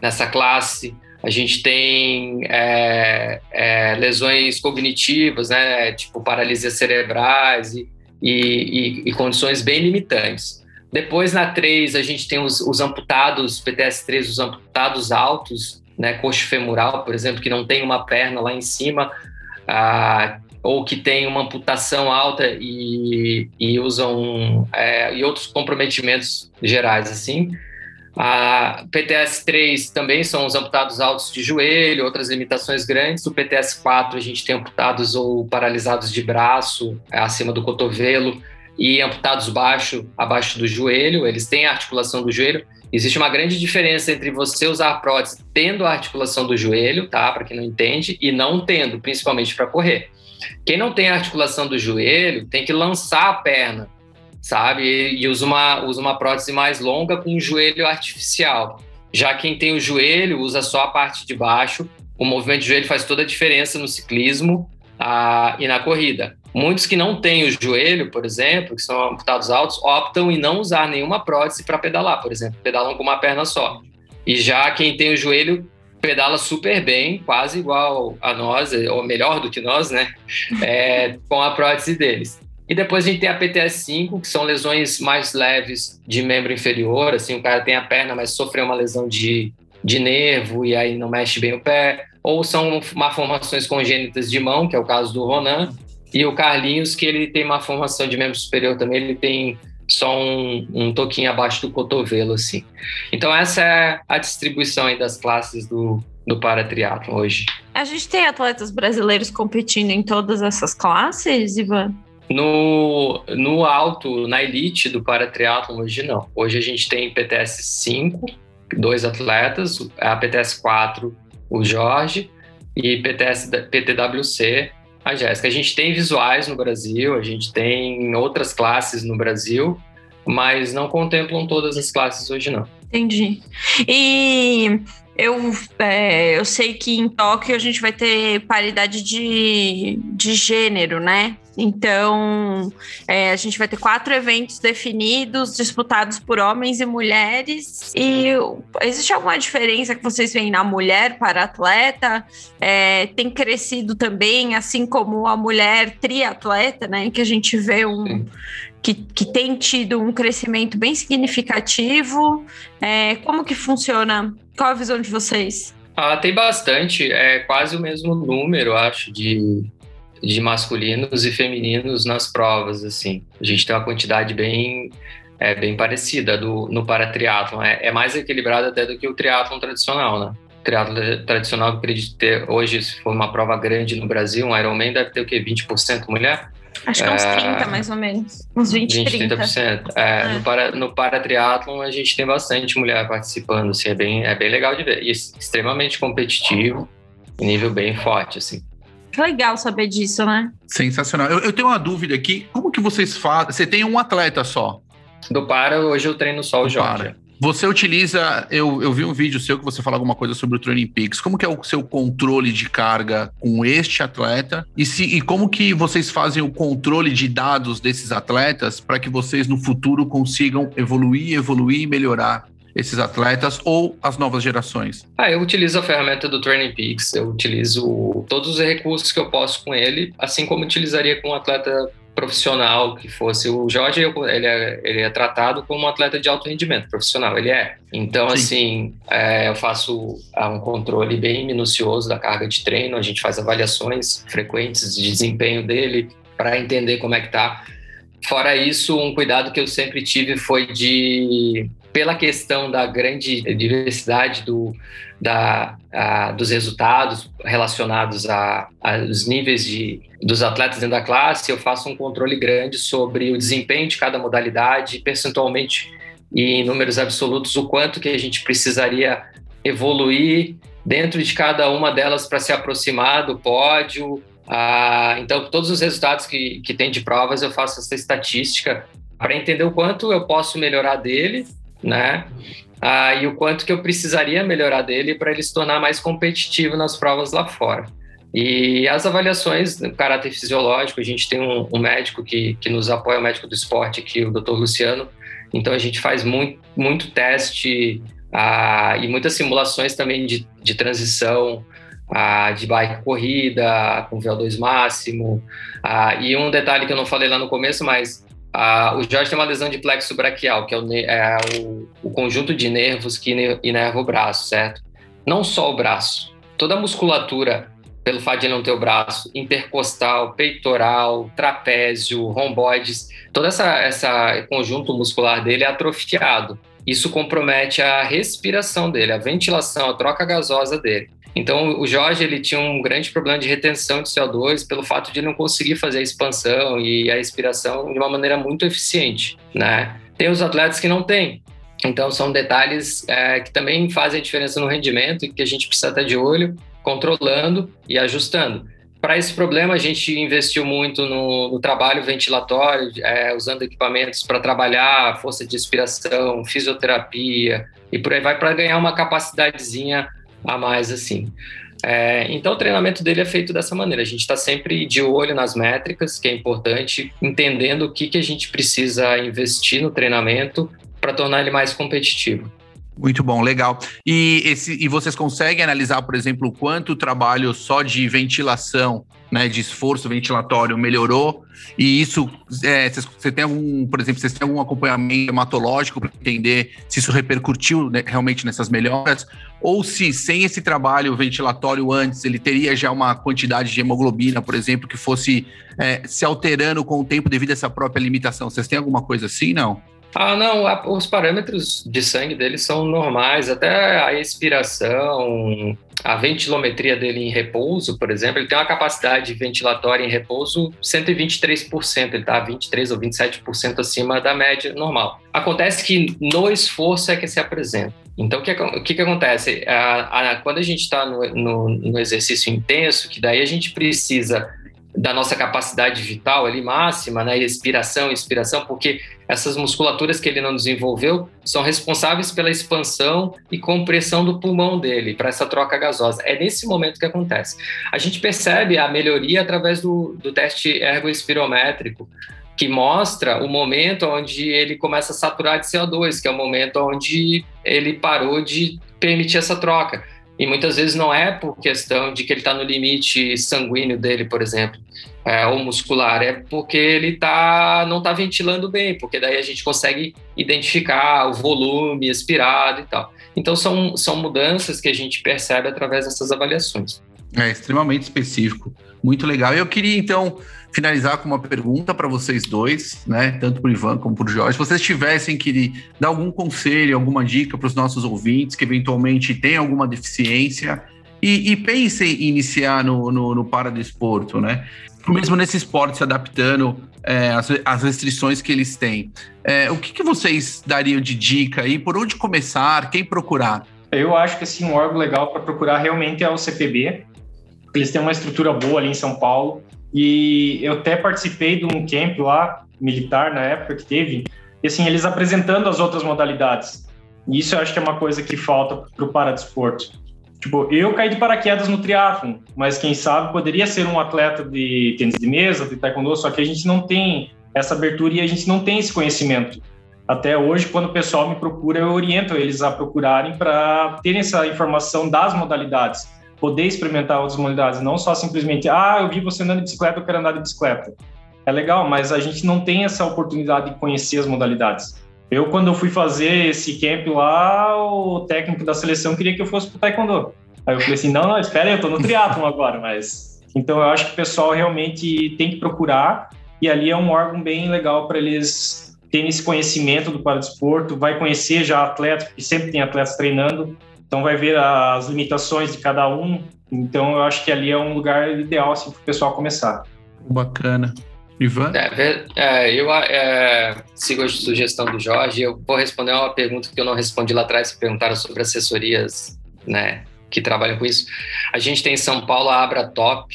[SPEAKER 5] nessa classe, a gente tem é, é, lesões cognitivas, né, tipo paralisia cerebrais e, e, e, condições bem limitantes. Depois, na 3, a gente tem os, os amputados, PTS3, os amputados altos, né, coxa femoral, por exemplo, que não tem uma perna lá em cima, ah, ou que tem uma amputação alta e, e usam é, e outros comprometimentos gerais assim. A PTS-3 também são os amputados altos de joelho, outras limitações grandes. O PTS-4 a gente tem amputados ou paralisados de braço acima do cotovelo e amputados baixo, abaixo do joelho. Eles têm a articulação do joelho. Existe uma grande diferença entre você usar prótese tendo a articulação do joelho, tá? Para quem não entende, e não tendo, principalmente para correr. Quem não tem a articulação do joelho tem que lançar a perna, sabe? E, usa uma, usa uma prótese mais longa com um joelho artificial. Já quem tem o joelho usa só a parte de baixo. O movimento de joelho faz toda a diferença no ciclismo ah, e na corrida. Muitos que não têm o joelho, por exemplo, que são amputados altos, optam em não usar nenhuma prótese para pedalar, por exemplo, pedalam com uma perna só. E já quem tem o joelho pedala super bem, quase igual a nós, ou melhor do que nós, né? É, com a prótese deles. E depois a gente tem a PTS5, que são lesões mais leves de membro inferior, assim, o cara tem a perna, mas sofreu uma lesão de, de nervo e aí não mexe bem o pé, ou são malformações congênitas de mão, que é o caso do Ronan, e o Carlinhos, que ele tem uma formação de membro superior também, ele tem só um, um toquinho abaixo do cotovelo, assim. Então essa é a distribuição aí das classes do, do paratriatlo hoje.
[SPEAKER 2] A gente tem atletas brasileiros competindo em todas essas classes, Ivan?
[SPEAKER 5] No, no alto, na elite do paratriatlo hoje não. Hoje a gente tem PTS 5, dois atletas, a PTS 4, o Jorge, e PTS, PTWC, a Jéssica. A gente tem visuais no Brasil, a gente tem outras classes no Brasil, mas não contemplam todas as classes hoje, não.
[SPEAKER 2] Entendi. E eu, é, eu sei que em Tóquio a gente vai ter paridade de, de gênero, né? Então, é, a gente vai ter quatro eventos definidos, disputados por homens e mulheres. E existe alguma diferença que vocês veem na mulher para atleta? É, tem crescido também, assim como a mulher triatleta, né? Que a gente vê um. Que, que, tem tido um crescimento bem significativo. É, como que funciona? Qual a visão de vocês?
[SPEAKER 5] Ah, tem bastante, é quase o mesmo número, acho, de, de masculinos e femininos nas provas, assim. A gente tem uma quantidade bem, é, bem parecida do, no paratriatlon. É, é mais equilibrado até do que o triatlon tradicional, né? O triatlon tradicional, acredito ter, hoje, se for uma prova grande no Brasil, um Ironman deve ter o quê? 20% mulher?
[SPEAKER 2] Acho que é uns 30, mais ou menos. Uns 20, 20 30. 30%.
[SPEAKER 5] É, é. No, para, no paratriatlon, a gente tem bastante mulher participando, assim, é bem, é bem legal de ver. E extremamente competitivo, nível bem forte, assim.
[SPEAKER 2] Que legal saber disso, né?
[SPEAKER 4] Sensacional. Eu, eu tenho uma dúvida aqui. Como que vocês fazem? Você tem um atleta só?
[SPEAKER 5] Do para, hoje eu treino só o Jorge. Para.
[SPEAKER 4] Você utiliza, eu, eu vi um vídeo seu que você fala alguma coisa sobre o Training Peaks. Como que é o seu controle de carga com este atleta? E, se, e como que vocês fazem o controle de dados desses atletas para que vocês no futuro consigam evoluir, evoluir e melhorar esses atletas ou as novas gerações?
[SPEAKER 5] Ah, eu utilizo a ferramenta do Training Peaks, eu utilizo todos os recursos que eu posso com ele, assim como utilizaria com um atleta profissional que fosse o Jorge, ele é, ele é tratado como um atleta de alto rendimento profissional, ele é. Então, Sim. assim, é, eu faço ah, um controle bem minucioso da carga de treino, a gente faz avaliações frequentes de desempenho dele para entender como é que tá. Fora isso, um cuidado que eu sempre tive foi de pela questão da grande diversidade do, da, a, dos resultados relacionados a, aos níveis de, dos atletas dentro da classe, eu faço um controle grande sobre o desempenho de cada modalidade, percentualmente e em números absolutos o quanto que a gente precisaria evoluir dentro de cada uma delas para se aproximar do pódio. Ah, então, todos os resultados que, que tem de provas, eu faço essa estatística para entender o quanto eu posso melhorar dele, né? Ah, e o quanto que eu precisaria melhorar dele para ele se tornar mais competitivo nas provas lá fora. E as avaliações no caráter fisiológico, a gente tem um, um médico que, que nos apoia, o médico do esporte aqui, o Dr. Luciano. Então a gente faz muito, muito teste ah, e muitas simulações também de, de transição ah, de bike corrida, com VO2 máximo. Ah, e um detalhe que eu não falei lá no começo, mas ah, o Jorge tem uma lesão de plexo braquial, que é o, é o, o conjunto de nervos que inerva o braço, certo? Não só o braço, toda a musculatura pelo fato de não ter o braço, intercostal, peitoral, trapézio, romboides, todo essa, essa conjunto muscular dele é atrofiado. Isso compromete a respiração dele, a ventilação, a troca gasosa dele. Então, o Jorge ele tinha um grande problema de retenção de CO2 pelo fato de não conseguir fazer a expansão e a expiração de uma maneira muito eficiente, né? Tem os atletas que não têm. Então, são detalhes é, que também fazem a diferença no rendimento e que a gente precisa estar de olho controlando e ajustando. Para esse problema, a gente investiu muito no, no trabalho ventilatório, é, usando equipamentos para trabalhar força de expiração, fisioterapia e por aí vai para ganhar uma capacidadezinha a mais assim. É, então, o treinamento dele é feito dessa maneira. A gente está sempre de olho nas métricas, que é importante, entendendo o que, que a gente precisa investir no treinamento para tornar ele mais competitivo.
[SPEAKER 4] Muito bom, legal. E, esse, e vocês conseguem analisar, por exemplo, quanto o trabalho só de ventilação, né, de esforço ventilatório melhorou? E isso, é, você tem algum, por exemplo, vocês têm algum acompanhamento hematológico para entender se isso repercutiu né, realmente nessas melhoras? Ou se sem esse trabalho ventilatório antes, ele teria já uma quantidade de hemoglobina, por exemplo, que fosse é, se alterando com o tempo devido a essa própria limitação? Vocês têm alguma coisa assim, não?
[SPEAKER 5] Ah, não, a, os parâmetros de sangue dele são normais, até a expiração, a ventilometria dele em repouso, por exemplo, ele tem uma capacidade ventilatória em repouso 123%, ele está 23 ou 27% acima da média normal. Acontece que no esforço é que se apresenta. Então, o que, o que, que acontece? A, a, quando a gente está no, no, no exercício intenso, que daí a gente precisa da nossa capacidade vital ali máxima, né, expiração, inspiração, porque essas musculaturas que ele não desenvolveu são responsáveis pela expansão e compressão do pulmão dele, para essa troca gasosa. É nesse momento que acontece. A gente percebe a melhoria através do, do teste ergoespirométrico, que mostra o momento onde ele começa a saturar de CO2, que é o momento onde ele parou de permitir essa troca. E muitas vezes não é por questão de que ele está no limite sanguíneo dele, por exemplo, é, ou muscular, é porque ele tá, não está ventilando bem, porque daí a gente consegue identificar o volume expirado e tal. Então são, são mudanças que a gente percebe através dessas avaliações.
[SPEAKER 4] É extremamente específico, muito legal. Eu queria então finalizar com uma pergunta para vocês dois, né? Tanto para o Ivan como para o Jorge. Se vocês tivessem que dar algum conselho, alguma dica para os nossos ouvintes que eventualmente têm alguma deficiência e, e pensem em iniciar no, no, no paradesporto, né? Mesmo nesse esporte se adaptando é, às, às, restrições que eles têm. É, o que, que vocês dariam de dica aí? Por onde começar? Quem procurar?
[SPEAKER 6] Eu acho que assim, um órgão legal para procurar realmente é o CPB. Eles têm uma estrutura boa ali em São Paulo. E eu até participei de um camp lá, militar, na época que teve, e assim, eles apresentando as outras modalidades. E isso eu acho que é uma coisa que falta para o paradesporto. Tipo, eu caí de paraquedas no triatlon, mas quem sabe poderia ser um atleta de tênis de mesa, de taekwondo, só que a gente não tem essa abertura e a gente não tem esse conhecimento. Até hoje, quando o pessoal me procura, eu oriento eles a procurarem para terem essa informação das modalidades poder experimentar outras modalidades, não só simplesmente, ah, eu vi você andando de bicicleta, eu quero andar de bicicleta. É legal, mas a gente não tem essa oportunidade de conhecer as modalidades. Eu, quando eu fui fazer esse camp lá, o técnico da seleção queria que eu fosse pro taekwondo. Aí eu falei assim, não, não, espera aí, eu tô no triatlon agora, mas... Então, eu acho que o pessoal realmente tem que procurar, e ali é um órgão bem legal para eles terem esse conhecimento do paradesporto, vai conhecer já atletas, porque sempre tem atletas treinando, então vai ver as limitações de cada um. Então eu acho que ali é um lugar ideal assim, para o pessoal começar.
[SPEAKER 4] Bacana. Ivan?
[SPEAKER 5] É, é, eu é, sigo a sugestão do Jorge. Eu vou responder uma pergunta que eu não respondi lá atrás, que perguntaram sobre assessorias né, que trabalham com isso. A gente tem em São Paulo a Abratop,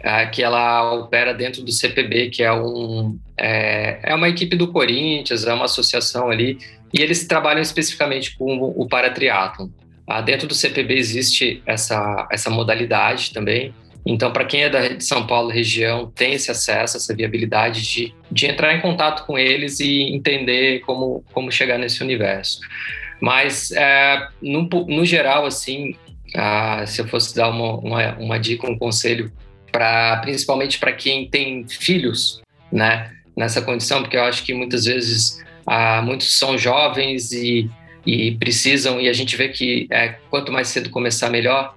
[SPEAKER 5] é, que ela opera dentro do CPB, que é, um, é, é uma equipe do Corinthians, é uma associação ali, e eles trabalham especificamente com o paratriatlon. Ah, dentro do CPB existe essa, essa modalidade também, então, para quem é de São Paulo região, tem esse acesso, essa viabilidade de, de entrar em contato com eles e entender como, como chegar nesse universo. Mas, é, no, no geral, assim, ah, se eu fosse dar uma, uma, uma dica, um conselho, pra, principalmente para quem tem filhos, né, nessa condição, porque eu acho que muitas vezes ah, muitos são jovens e, e precisam, e a gente vê que é, quanto mais cedo começar, melhor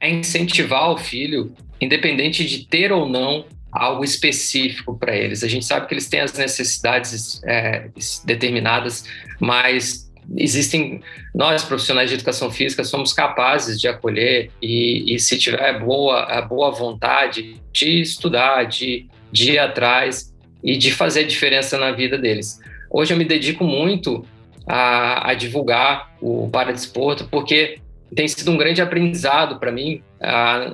[SPEAKER 5] é incentivar o filho, independente de ter ou não algo específico para eles. A gente sabe que eles têm as necessidades é, determinadas, mas existem nós profissionais de educação física somos capazes de acolher e, e se tiver boa a boa vontade de estudar, de, de ir atrás e de fazer diferença na vida deles. Hoje eu me dedico muito a, a divulgar o paradesporto porque tem sido um grande aprendizado para mim,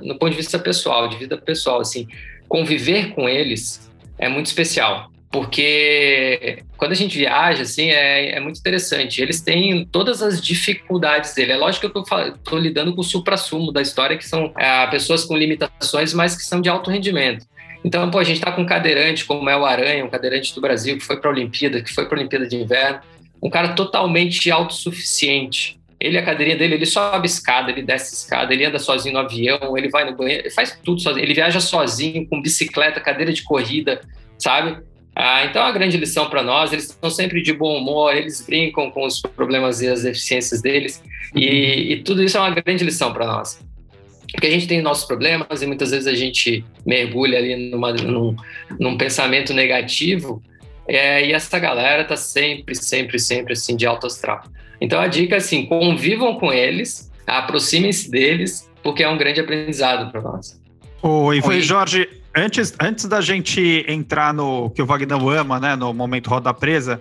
[SPEAKER 5] no ponto de vista pessoal, de vida pessoal. Assim, conviver com eles é muito especial, porque quando a gente viaja, assim, é, é muito interessante. Eles têm todas as dificuldades dele. É lógico que eu estou lidando com o supra-sumo da história, que são uh, pessoas com limitações, mas que são de alto rendimento. Então, pô, a gente está com um cadeirante como é o Aranha, um cadeirante do Brasil, que foi para a Olimpíada, que foi para a Olimpíada de Inverno, um cara totalmente autossuficiente ele, a cadeirinha dele, ele sobe escada, ele desce escada, ele anda sozinho no avião, ele vai no banheiro, ele faz tudo sozinho. Ele viaja sozinho, com bicicleta, cadeira de corrida, sabe? Ah, então, é uma grande lição para nós. Eles estão sempre de bom humor, eles brincam com os problemas e as deficiências deles, e, e tudo isso é uma grande lição para nós. Porque a gente tem nossos problemas e muitas vezes a gente mergulha ali numa, num, num pensamento negativo, é, e essa galera tá sempre, sempre, sempre assim de alto astral. Então a dica é assim: convivam com eles, aproximem-se deles, porque é um grande aprendizado para nós.
[SPEAKER 3] Oi, foi Jorge. Antes, antes da gente entrar no que o Wagner ama, né, no momento roda presa,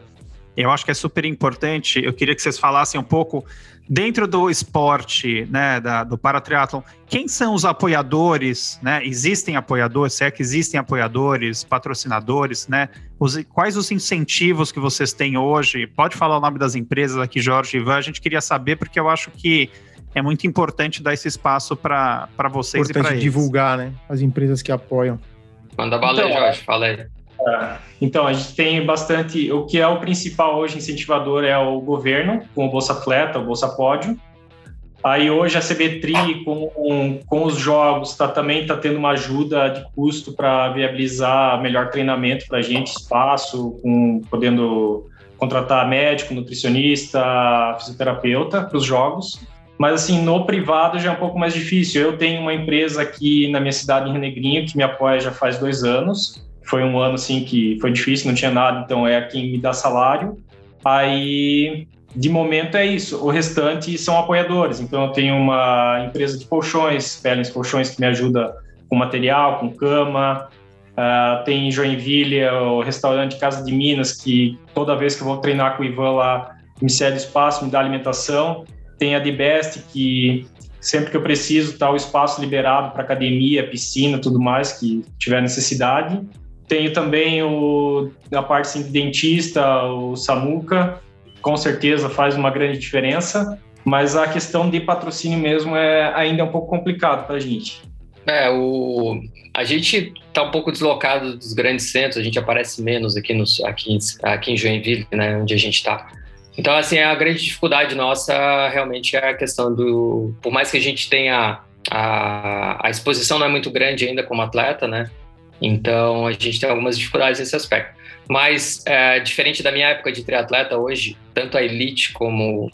[SPEAKER 3] eu acho que é super importante. Eu queria que vocês falassem um pouco dentro do esporte, né, da, do paratriatlon, quem são os apoiadores, né? Existem apoiadores, se é que existem apoiadores, patrocinadores, né? Os, quais os incentivos que vocês têm hoje? Pode falar o nome das empresas aqui, Jorge e Ivan, a gente queria saber, porque eu acho que é muito importante dar esse espaço para vocês importante e para eles.
[SPEAKER 1] divulgar, né? As empresas que apoiam.
[SPEAKER 5] Manda bala então, aí, Jorge, fala aí.
[SPEAKER 6] Então, a gente tem bastante. O que é o principal hoje incentivador é o governo, com o Bolsa Atleta, o Bolsa Pódio. Aí hoje a CBTRI com, com os jogos tá, também está tendo uma ajuda de custo para viabilizar melhor treinamento para a gente, espaço, com, podendo contratar médico, nutricionista, fisioterapeuta para os jogos. Mas assim, no privado já é um pouco mais difícil. Eu tenho uma empresa aqui na minha cidade, em Renegrinho, que me apoia já faz dois anos foi um ano assim que foi difícil, não tinha nada, então é quem me dá salário. Aí, de momento é isso. O restante são apoiadores. Então eu tenho uma empresa de colchões, Pellens Colchões, que me ajuda com material, com cama. Uh, tem em Joinville o restaurante Casa de Minas, que toda vez que eu vou treinar com o Ivan lá, me cede espaço, me dá alimentação. Tem a The Best, que sempre que eu preciso, tá o espaço liberado para academia, piscina, tudo mais que tiver necessidade. Tenho também o, a parte assim, de dentista, o Samuca, com certeza faz uma grande diferença, mas a questão de patrocínio mesmo é ainda é um pouco complicado para a gente.
[SPEAKER 5] É, o, a gente está um pouco deslocado dos grandes centros, a gente aparece menos aqui, nos, aqui, aqui em Joinville, né, onde a gente está. Então, assim, a grande dificuldade nossa realmente é a questão do. Por mais que a gente tenha. A, a exposição não é muito grande ainda como atleta, né? Então a gente tem algumas dificuldades nesse aspecto. Mas é, diferente da minha época de triatleta hoje, tanto a elite como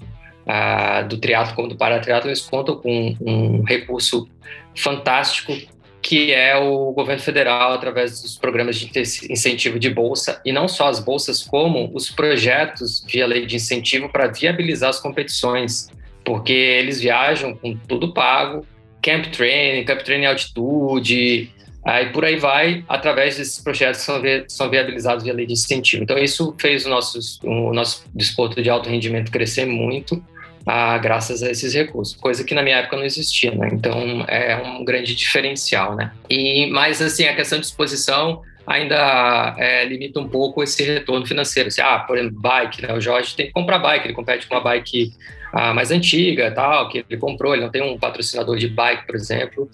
[SPEAKER 5] a do triatlo como do paratriatlo eles contam com um recurso fantástico que é o governo federal através dos programas de incentivo de bolsa e não só as bolsas como os projetos via lei de incentivo para viabilizar as competições, porque eles viajam com tudo pago, camp training, camp training altitude, Aí por aí vai, através desses projetos que são, vi são viabilizados via lei de incentivo. Então isso fez o nosso, o nosso desporto de alto rendimento crescer muito, ah, graças a esses recursos, coisa que na minha época não existia, né? Então é um grande diferencial, né? E mas assim a questão de exposição ainda é, limita um pouco esse retorno financeiro. Assim, ah, por exemplo, bike, né? O Jorge tem que comprar bike, ele compete com uma bike ah, mais antiga, tal, que ele comprou, ele não tem um patrocinador de bike, por exemplo,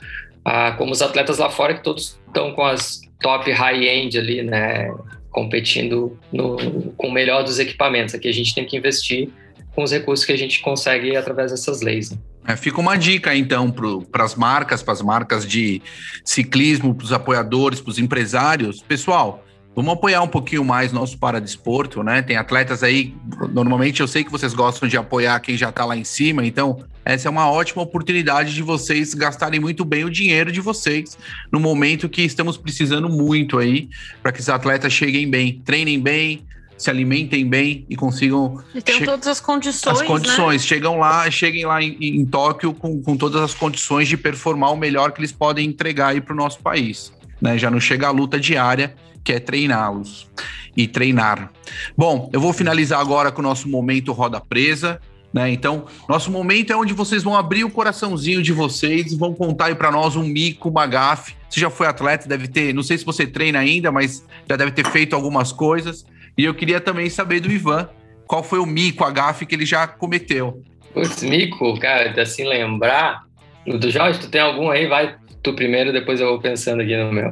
[SPEAKER 5] ah, como os atletas lá fora que todos estão com as top high-end ali, né? Competindo no, com o melhor dos equipamentos. Aqui a gente tem que investir com os recursos que a gente consegue através dessas leis. Né?
[SPEAKER 4] É, fica uma dica, então, para as marcas, para as marcas de ciclismo, para os apoiadores, para os empresários. Pessoal, vamos apoiar um pouquinho mais nosso paradesporto, né? Tem atletas aí, normalmente eu sei que vocês gostam de apoiar quem já está lá em cima, então essa é uma ótima oportunidade de vocês gastarem muito bem o dinheiro de vocês no momento que estamos precisando muito aí para que os atletas cheguem bem, treinem bem, se alimentem bem e consigam.
[SPEAKER 2] E tem todas as condições.
[SPEAKER 4] As condições.
[SPEAKER 2] Né?
[SPEAKER 4] Chegam lá, cheguem lá em, em Tóquio com, com todas as condições de performar o melhor que eles podem entregar aí para o nosso país. Né? Já não chega a luta diária, que é treiná-los e treinar. Bom, eu vou finalizar agora com o nosso momento roda presa. Né? Então, nosso momento é onde vocês vão abrir o coraçãozinho de vocês e vão contar aí para nós um mico, uma gafe. Você já foi atleta, deve ter, não sei se você treina ainda, mas já deve ter feito algumas coisas. E eu queria também saber do Ivan qual foi o mico, a gafe que ele já cometeu.
[SPEAKER 5] Putz, mico, cara, assim lembrar. Do Jorge, tu tem algum aí? Vai tu primeiro, depois eu vou pensando aqui no meu.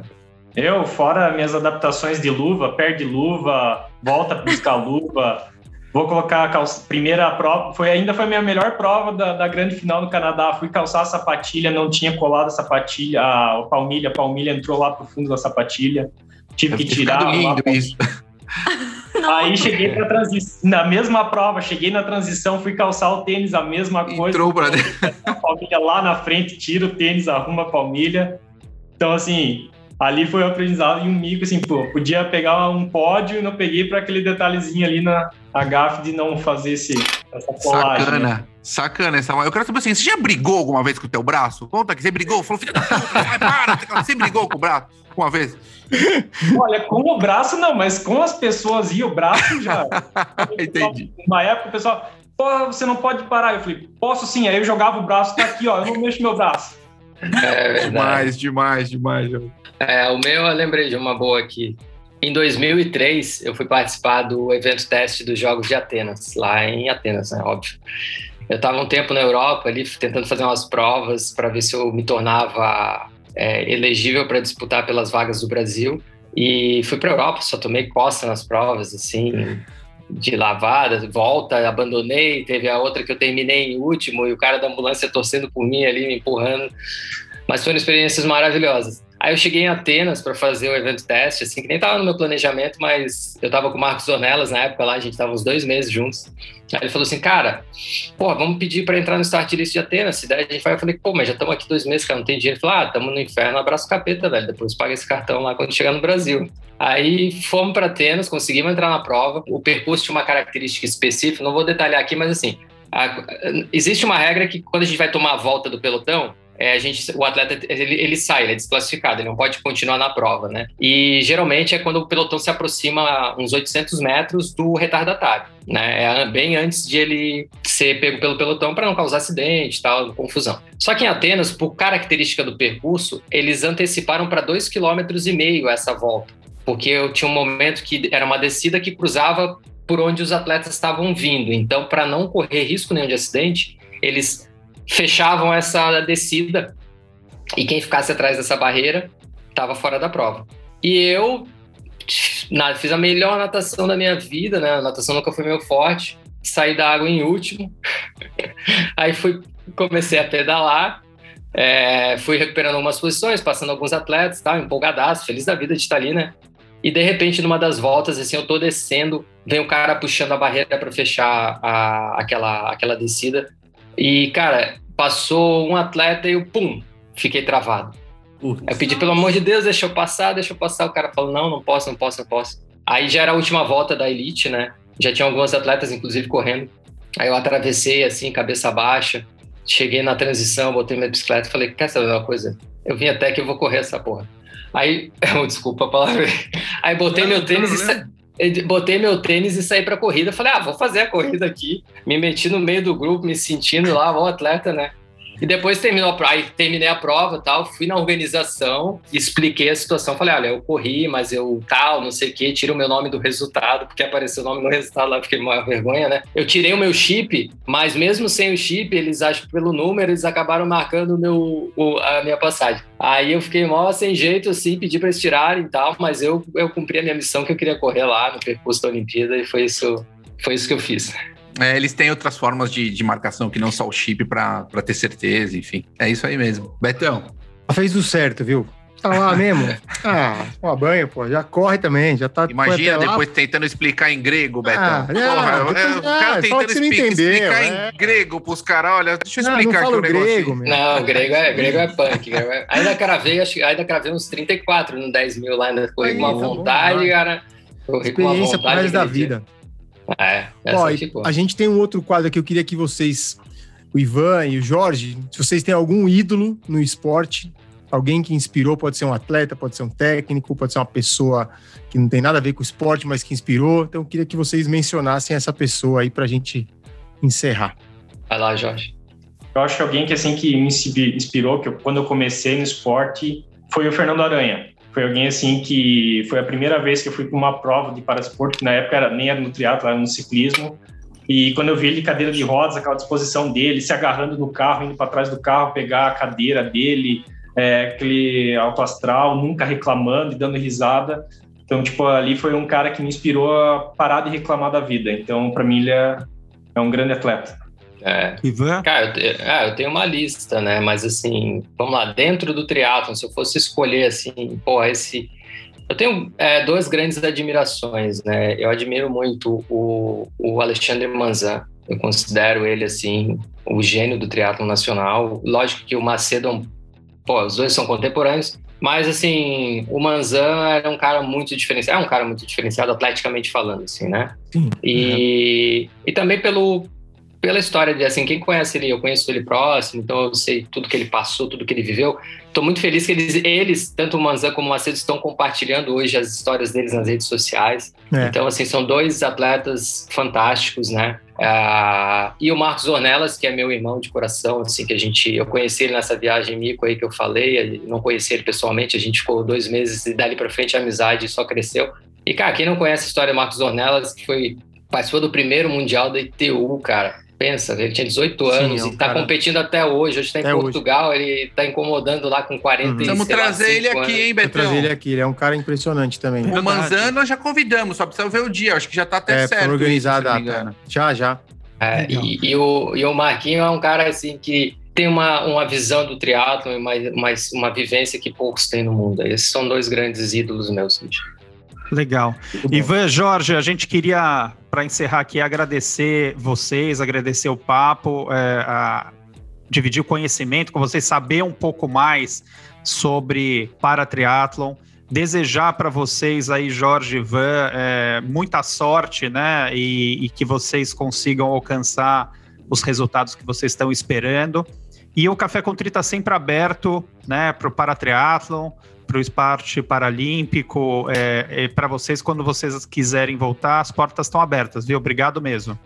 [SPEAKER 6] Eu, fora minhas adaptações de luva, perde luva, volta a buscar luva. Vou colocar a calça, primeira prova, foi ainda foi a minha melhor prova da, da grande final do Canadá. Fui calçar a sapatilha, não tinha colado a sapatilha, a, a palmilha, a palmilha entrou lá pro fundo da sapatilha. Tive Deve que tirar. Lindo isso. Aí cheguei na transição, na mesma prova, cheguei na transição, fui calçar o tênis, a mesma coisa.
[SPEAKER 4] Entrou pra
[SPEAKER 6] A palmilha lá na frente, tira o tênis, arruma a palmilha. Então, assim, ali foi o aprendizado e um mico, assim, pô, podia pegar um pódio e não peguei para aquele detalhezinho ali na gafe de não fazer esse, essa colagem.
[SPEAKER 4] Sacana,
[SPEAKER 6] né?
[SPEAKER 4] sacana essa. Eu quero saber assim, você já brigou alguma vez com o teu braço? Conta que você brigou, falou, filho da puta, para, você brigou com o braço uma vez?
[SPEAKER 6] Olha, com o braço não, mas com as pessoas e o braço já.
[SPEAKER 4] Entendi.
[SPEAKER 6] Uma época o pessoal, pô, você não pode parar. Eu falei, posso sim. Aí eu jogava o braço, tá aqui, ó, eu não mexo meu braço.
[SPEAKER 5] É
[SPEAKER 4] demais, demais, demais.
[SPEAKER 5] É, o meu eu lembrei de uma boa aqui. Em 2003, eu fui participar do evento teste dos Jogos de Atenas, lá em Atenas, né, óbvio. Eu estava um tempo na Europa ali, tentando fazer umas provas para ver se eu me tornava é, elegível para disputar pelas vagas do Brasil. E fui para a Europa, só tomei costa nas provas, assim, de lavada, volta, abandonei. Teve a outra que eu terminei em último e o cara da ambulância torcendo por mim ali, me empurrando. Mas foram experiências maravilhosas. Aí eu cheguei em Atenas para fazer o evento teste, assim, que nem estava no meu planejamento, mas eu estava com o Marcos Ornelas na época lá, a gente estava uns dois meses juntos. Aí ele falou assim, cara, pô, vamos pedir para entrar no start list de Atenas, se der a gente vai. Eu falei, pô, mas já estamos aqui dois meses, cara, não tem dinheiro. Ele falou, ah, estamos no inferno, abraço capeta, velho, depois paga esse cartão lá quando chegar no Brasil. Aí fomos para Atenas, conseguimos entrar na prova. O percurso tinha uma característica específica, não vou detalhar aqui, mas assim, a, existe uma regra que quando a gente vai tomar a volta do pelotão, é, a gente, o atleta ele, ele, sai, ele é desclassificado, ele não pode continuar na prova, né? E geralmente é quando o pelotão se aproxima uns 800 metros do retardatário, né? É bem antes de ele ser pego pelo pelotão para não causar acidente, tal, confusão. Só que em Atenas, por característica do percurso, eles anteciparam para 2,5 km essa volta, porque eu tinha um momento que era uma descida que cruzava por onde os atletas estavam vindo. Então, para não correr risco nenhum de acidente, eles fechavam essa descida e quem ficasse atrás dessa barreira estava fora da prova. E eu na, fiz a melhor natação da minha vida, né? A natação nunca foi meu forte. Saí da água em último. Aí fui, comecei a pedalar. É, fui recuperando algumas posições, passando alguns atletas, tal, empolgadaço, feliz da vida de estar ali, né? E de repente, numa das voltas, assim, eu tô descendo, vem o cara puxando a barreira para fechar a, aquela, aquela descida. E, cara, passou um atleta e eu, pum, fiquei travado. Putz. Eu pedi, pelo amor de Deus, deixa eu passar, deixa eu passar. O cara falou, não, não posso, não posso, não posso. Aí já era a última volta da elite, né? Já tinha alguns atletas, inclusive, correndo. Aí eu atravessei, assim, cabeça baixa. Cheguei na transição, botei minha bicicleta e falei, quer saber uma coisa? Eu vim até que eu vou correr essa porra. Aí, desculpa a palavra. Aí botei não, meu tênis e sa... botei meu tênis e saí para corrida. Falei, ah, vou fazer a corrida aqui. Me meti no meio do grupo, me sentindo lá, um atleta, né? E depois terminou a prova, terminei a prova tal, fui na organização, expliquei a situação, falei, olha, eu corri, mas eu tal, não sei o que, tira o meu nome do resultado, porque apareceu o nome no resultado lá, fiquei uma vergonha, né? Eu tirei o meu chip, mas mesmo sem o chip, eles acham pelo número, eles acabaram marcando meu, o, a minha passagem. Aí eu fiquei mal sem jeito, assim, pedi para eles tirarem e tal, mas eu, eu cumpri a minha missão que eu queria correr lá no percurso da Olimpíada e foi isso, foi isso que eu fiz.
[SPEAKER 4] É, eles têm outras formas de, de marcação que não só o chip para ter certeza, enfim. É isso aí mesmo. Betão.
[SPEAKER 1] Fez o certo, viu? Tá lá mesmo? Ah, toma banho, pô. Já corre também, já tá.
[SPEAKER 4] Imagina depois tentando explicar em grego, Betão. Ah, Porra, é, depois, é, o cara tentando explica, explicar é. em grego pros caras. Olha, deixa eu explicar
[SPEAKER 5] não,
[SPEAKER 4] não aqui o
[SPEAKER 5] grego, negócio. Não, grego é, grego é punk. Grego é... Ainda cravei, acho, ainda cravei uns 34 no 10 mil lá, ainda corri com uma tá vontade, bom, cara.
[SPEAKER 1] Corri com uma vontade. Experiência da vida. É, Ó, a gente tem um outro quadro que eu queria que vocês, o Ivan e o Jorge, se vocês têm algum ídolo no esporte, alguém que inspirou, pode ser um atleta, pode ser um técnico, pode ser uma pessoa que não tem nada a ver com o esporte, mas que inspirou. Então eu queria que vocês mencionassem essa pessoa aí para a gente encerrar.
[SPEAKER 5] Vai lá, Jorge.
[SPEAKER 6] Eu acho que alguém que assim que me inspirou, que eu, quando eu comecei no esporte, foi o Fernando Aranha foi alguém assim que foi a primeira vez que eu fui para uma prova de paradesporto, que na época era, nem era no triatlo, era no ciclismo. E quando eu vi ele cadeira de rodas, aquela disposição dele, se agarrando no carro, indo para trás do carro, pegar a cadeira dele, é, aquele alto astral, nunca reclamando e dando risada. Então, tipo, ali foi um cara que me inspirou a parar de reclamar da vida. Então, para mim, ele é, é um grande atleta.
[SPEAKER 5] É. Ivan? Cara, eu, é, eu tenho uma lista, né? Mas assim, vamos lá, dentro do triatlon, se eu fosse escolher assim, pô, esse. Eu tenho é, duas grandes admirações, né? Eu admiro muito o, o Alexandre Manzan. Eu considero ele, assim, o gênio do triatlon nacional. Lógico que o Macedo, pô, os dois são contemporâneos, mas, assim, o Manzan era um cara muito diferenciado, é um cara muito diferenciado, atleticamente falando, assim, né? Sim. E, é. e também pelo, pela história de assim, quem conhece ele, eu conheço ele próximo, então eu sei tudo que ele passou, tudo que ele viveu. Estou muito feliz que eles, eles, tanto o Manzan como o Macedo, estão compartilhando hoje as histórias deles nas redes sociais. É. Então, assim, são dois atletas fantásticos, né? Uh, e o Marcos Ornelas, que é meu irmão de coração, assim, que a gente, eu conheci ele nessa viagem mico aí que eu falei, não conheci ele pessoalmente, a gente ficou dois meses e dali para frente a amizade só cresceu. E, cara, quem não conhece a história do Marcos Ornelas, que foi participou do primeiro mundial da ITU, cara, Pensa, ele tinha 18 anos Sim, é e está cara... competindo até hoje. Hoje está em Portugal, hoje. ele está incomodando lá com 40 uhum.
[SPEAKER 4] Vamos trazer ele aqui, hein, Betão? Vamos trazer
[SPEAKER 1] ele aqui, ele é um cara impressionante também.
[SPEAKER 4] O Manzano nós já convidamos, só precisa ver o dia. Acho que já está até é, certo.
[SPEAKER 1] organizado a data. Já, já.
[SPEAKER 5] É, e, e, o, e o Marquinho é um cara assim que tem uma, uma visão do triatlo e uma, uma, uma vivência que poucos têm no mundo. Esses são dois grandes ídolos meus.
[SPEAKER 3] Legal. Ivan, Jorge, a gente queria para encerrar aqui, agradecer vocês, agradecer o papo, é, a, dividir o conhecimento com vocês, saber um pouco mais sobre paratriatlon. Desejar para vocês aí, Jorge Ivan, é, muita sorte, né? E, e que vocês consigam alcançar os resultados que vocês estão esperando. E o Café com Tri está sempre aberto né, para o paratriatlon para o esporte paralímpico, é, é para vocês, quando vocês quiserem voltar, as portas estão abertas, viu? Obrigado mesmo.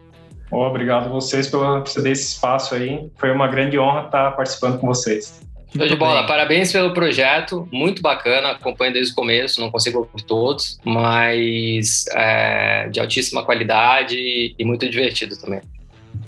[SPEAKER 6] Oh, obrigado a vocês por ceder esse espaço aí. Foi uma grande honra estar participando com vocês.
[SPEAKER 5] Show de bola, parabéns pelo projeto, muito bacana, acompanho desde o começo, não consigo ouvir todos, mas é, de altíssima qualidade e muito divertido também.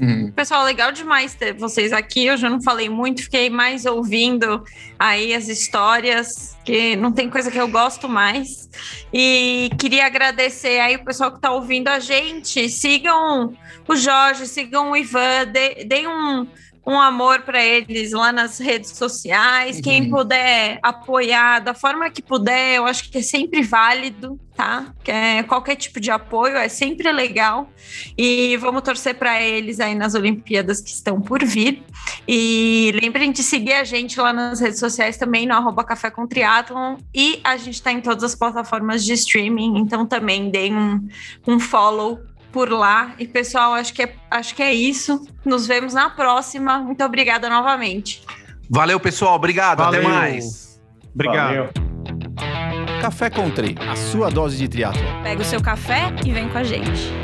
[SPEAKER 2] Uhum. Pessoal, legal demais ter vocês aqui. Eu já não falei muito, fiquei mais ouvindo aí as histórias, que não tem coisa que eu gosto mais. E queria agradecer aí o pessoal que está ouvindo a gente. Sigam o Jorge, sigam o Ivan, deem um um amor para eles lá nas redes sociais. Uhum. Quem puder apoiar da forma que puder, eu acho que é sempre válido, tá? Que é, qualquer tipo de apoio é sempre legal. E vamos torcer para eles aí nas Olimpíadas que estão por vir. E lembrem de seguir a gente lá nas redes sociais também, no arroba Café com Triathlon. E a gente está em todas as plataformas de streaming, então também deem um, um follow por lá. E, pessoal, acho que é, acho que é isso. Nos vemos na próxima. Muito obrigada novamente.
[SPEAKER 4] Valeu, pessoal. Obrigado. Valeu. Até mais.
[SPEAKER 3] Obrigado. Valeu.
[SPEAKER 4] Café Country, a sua dose de triatlo.
[SPEAKER 2] Pega o seu café e vem com a gente.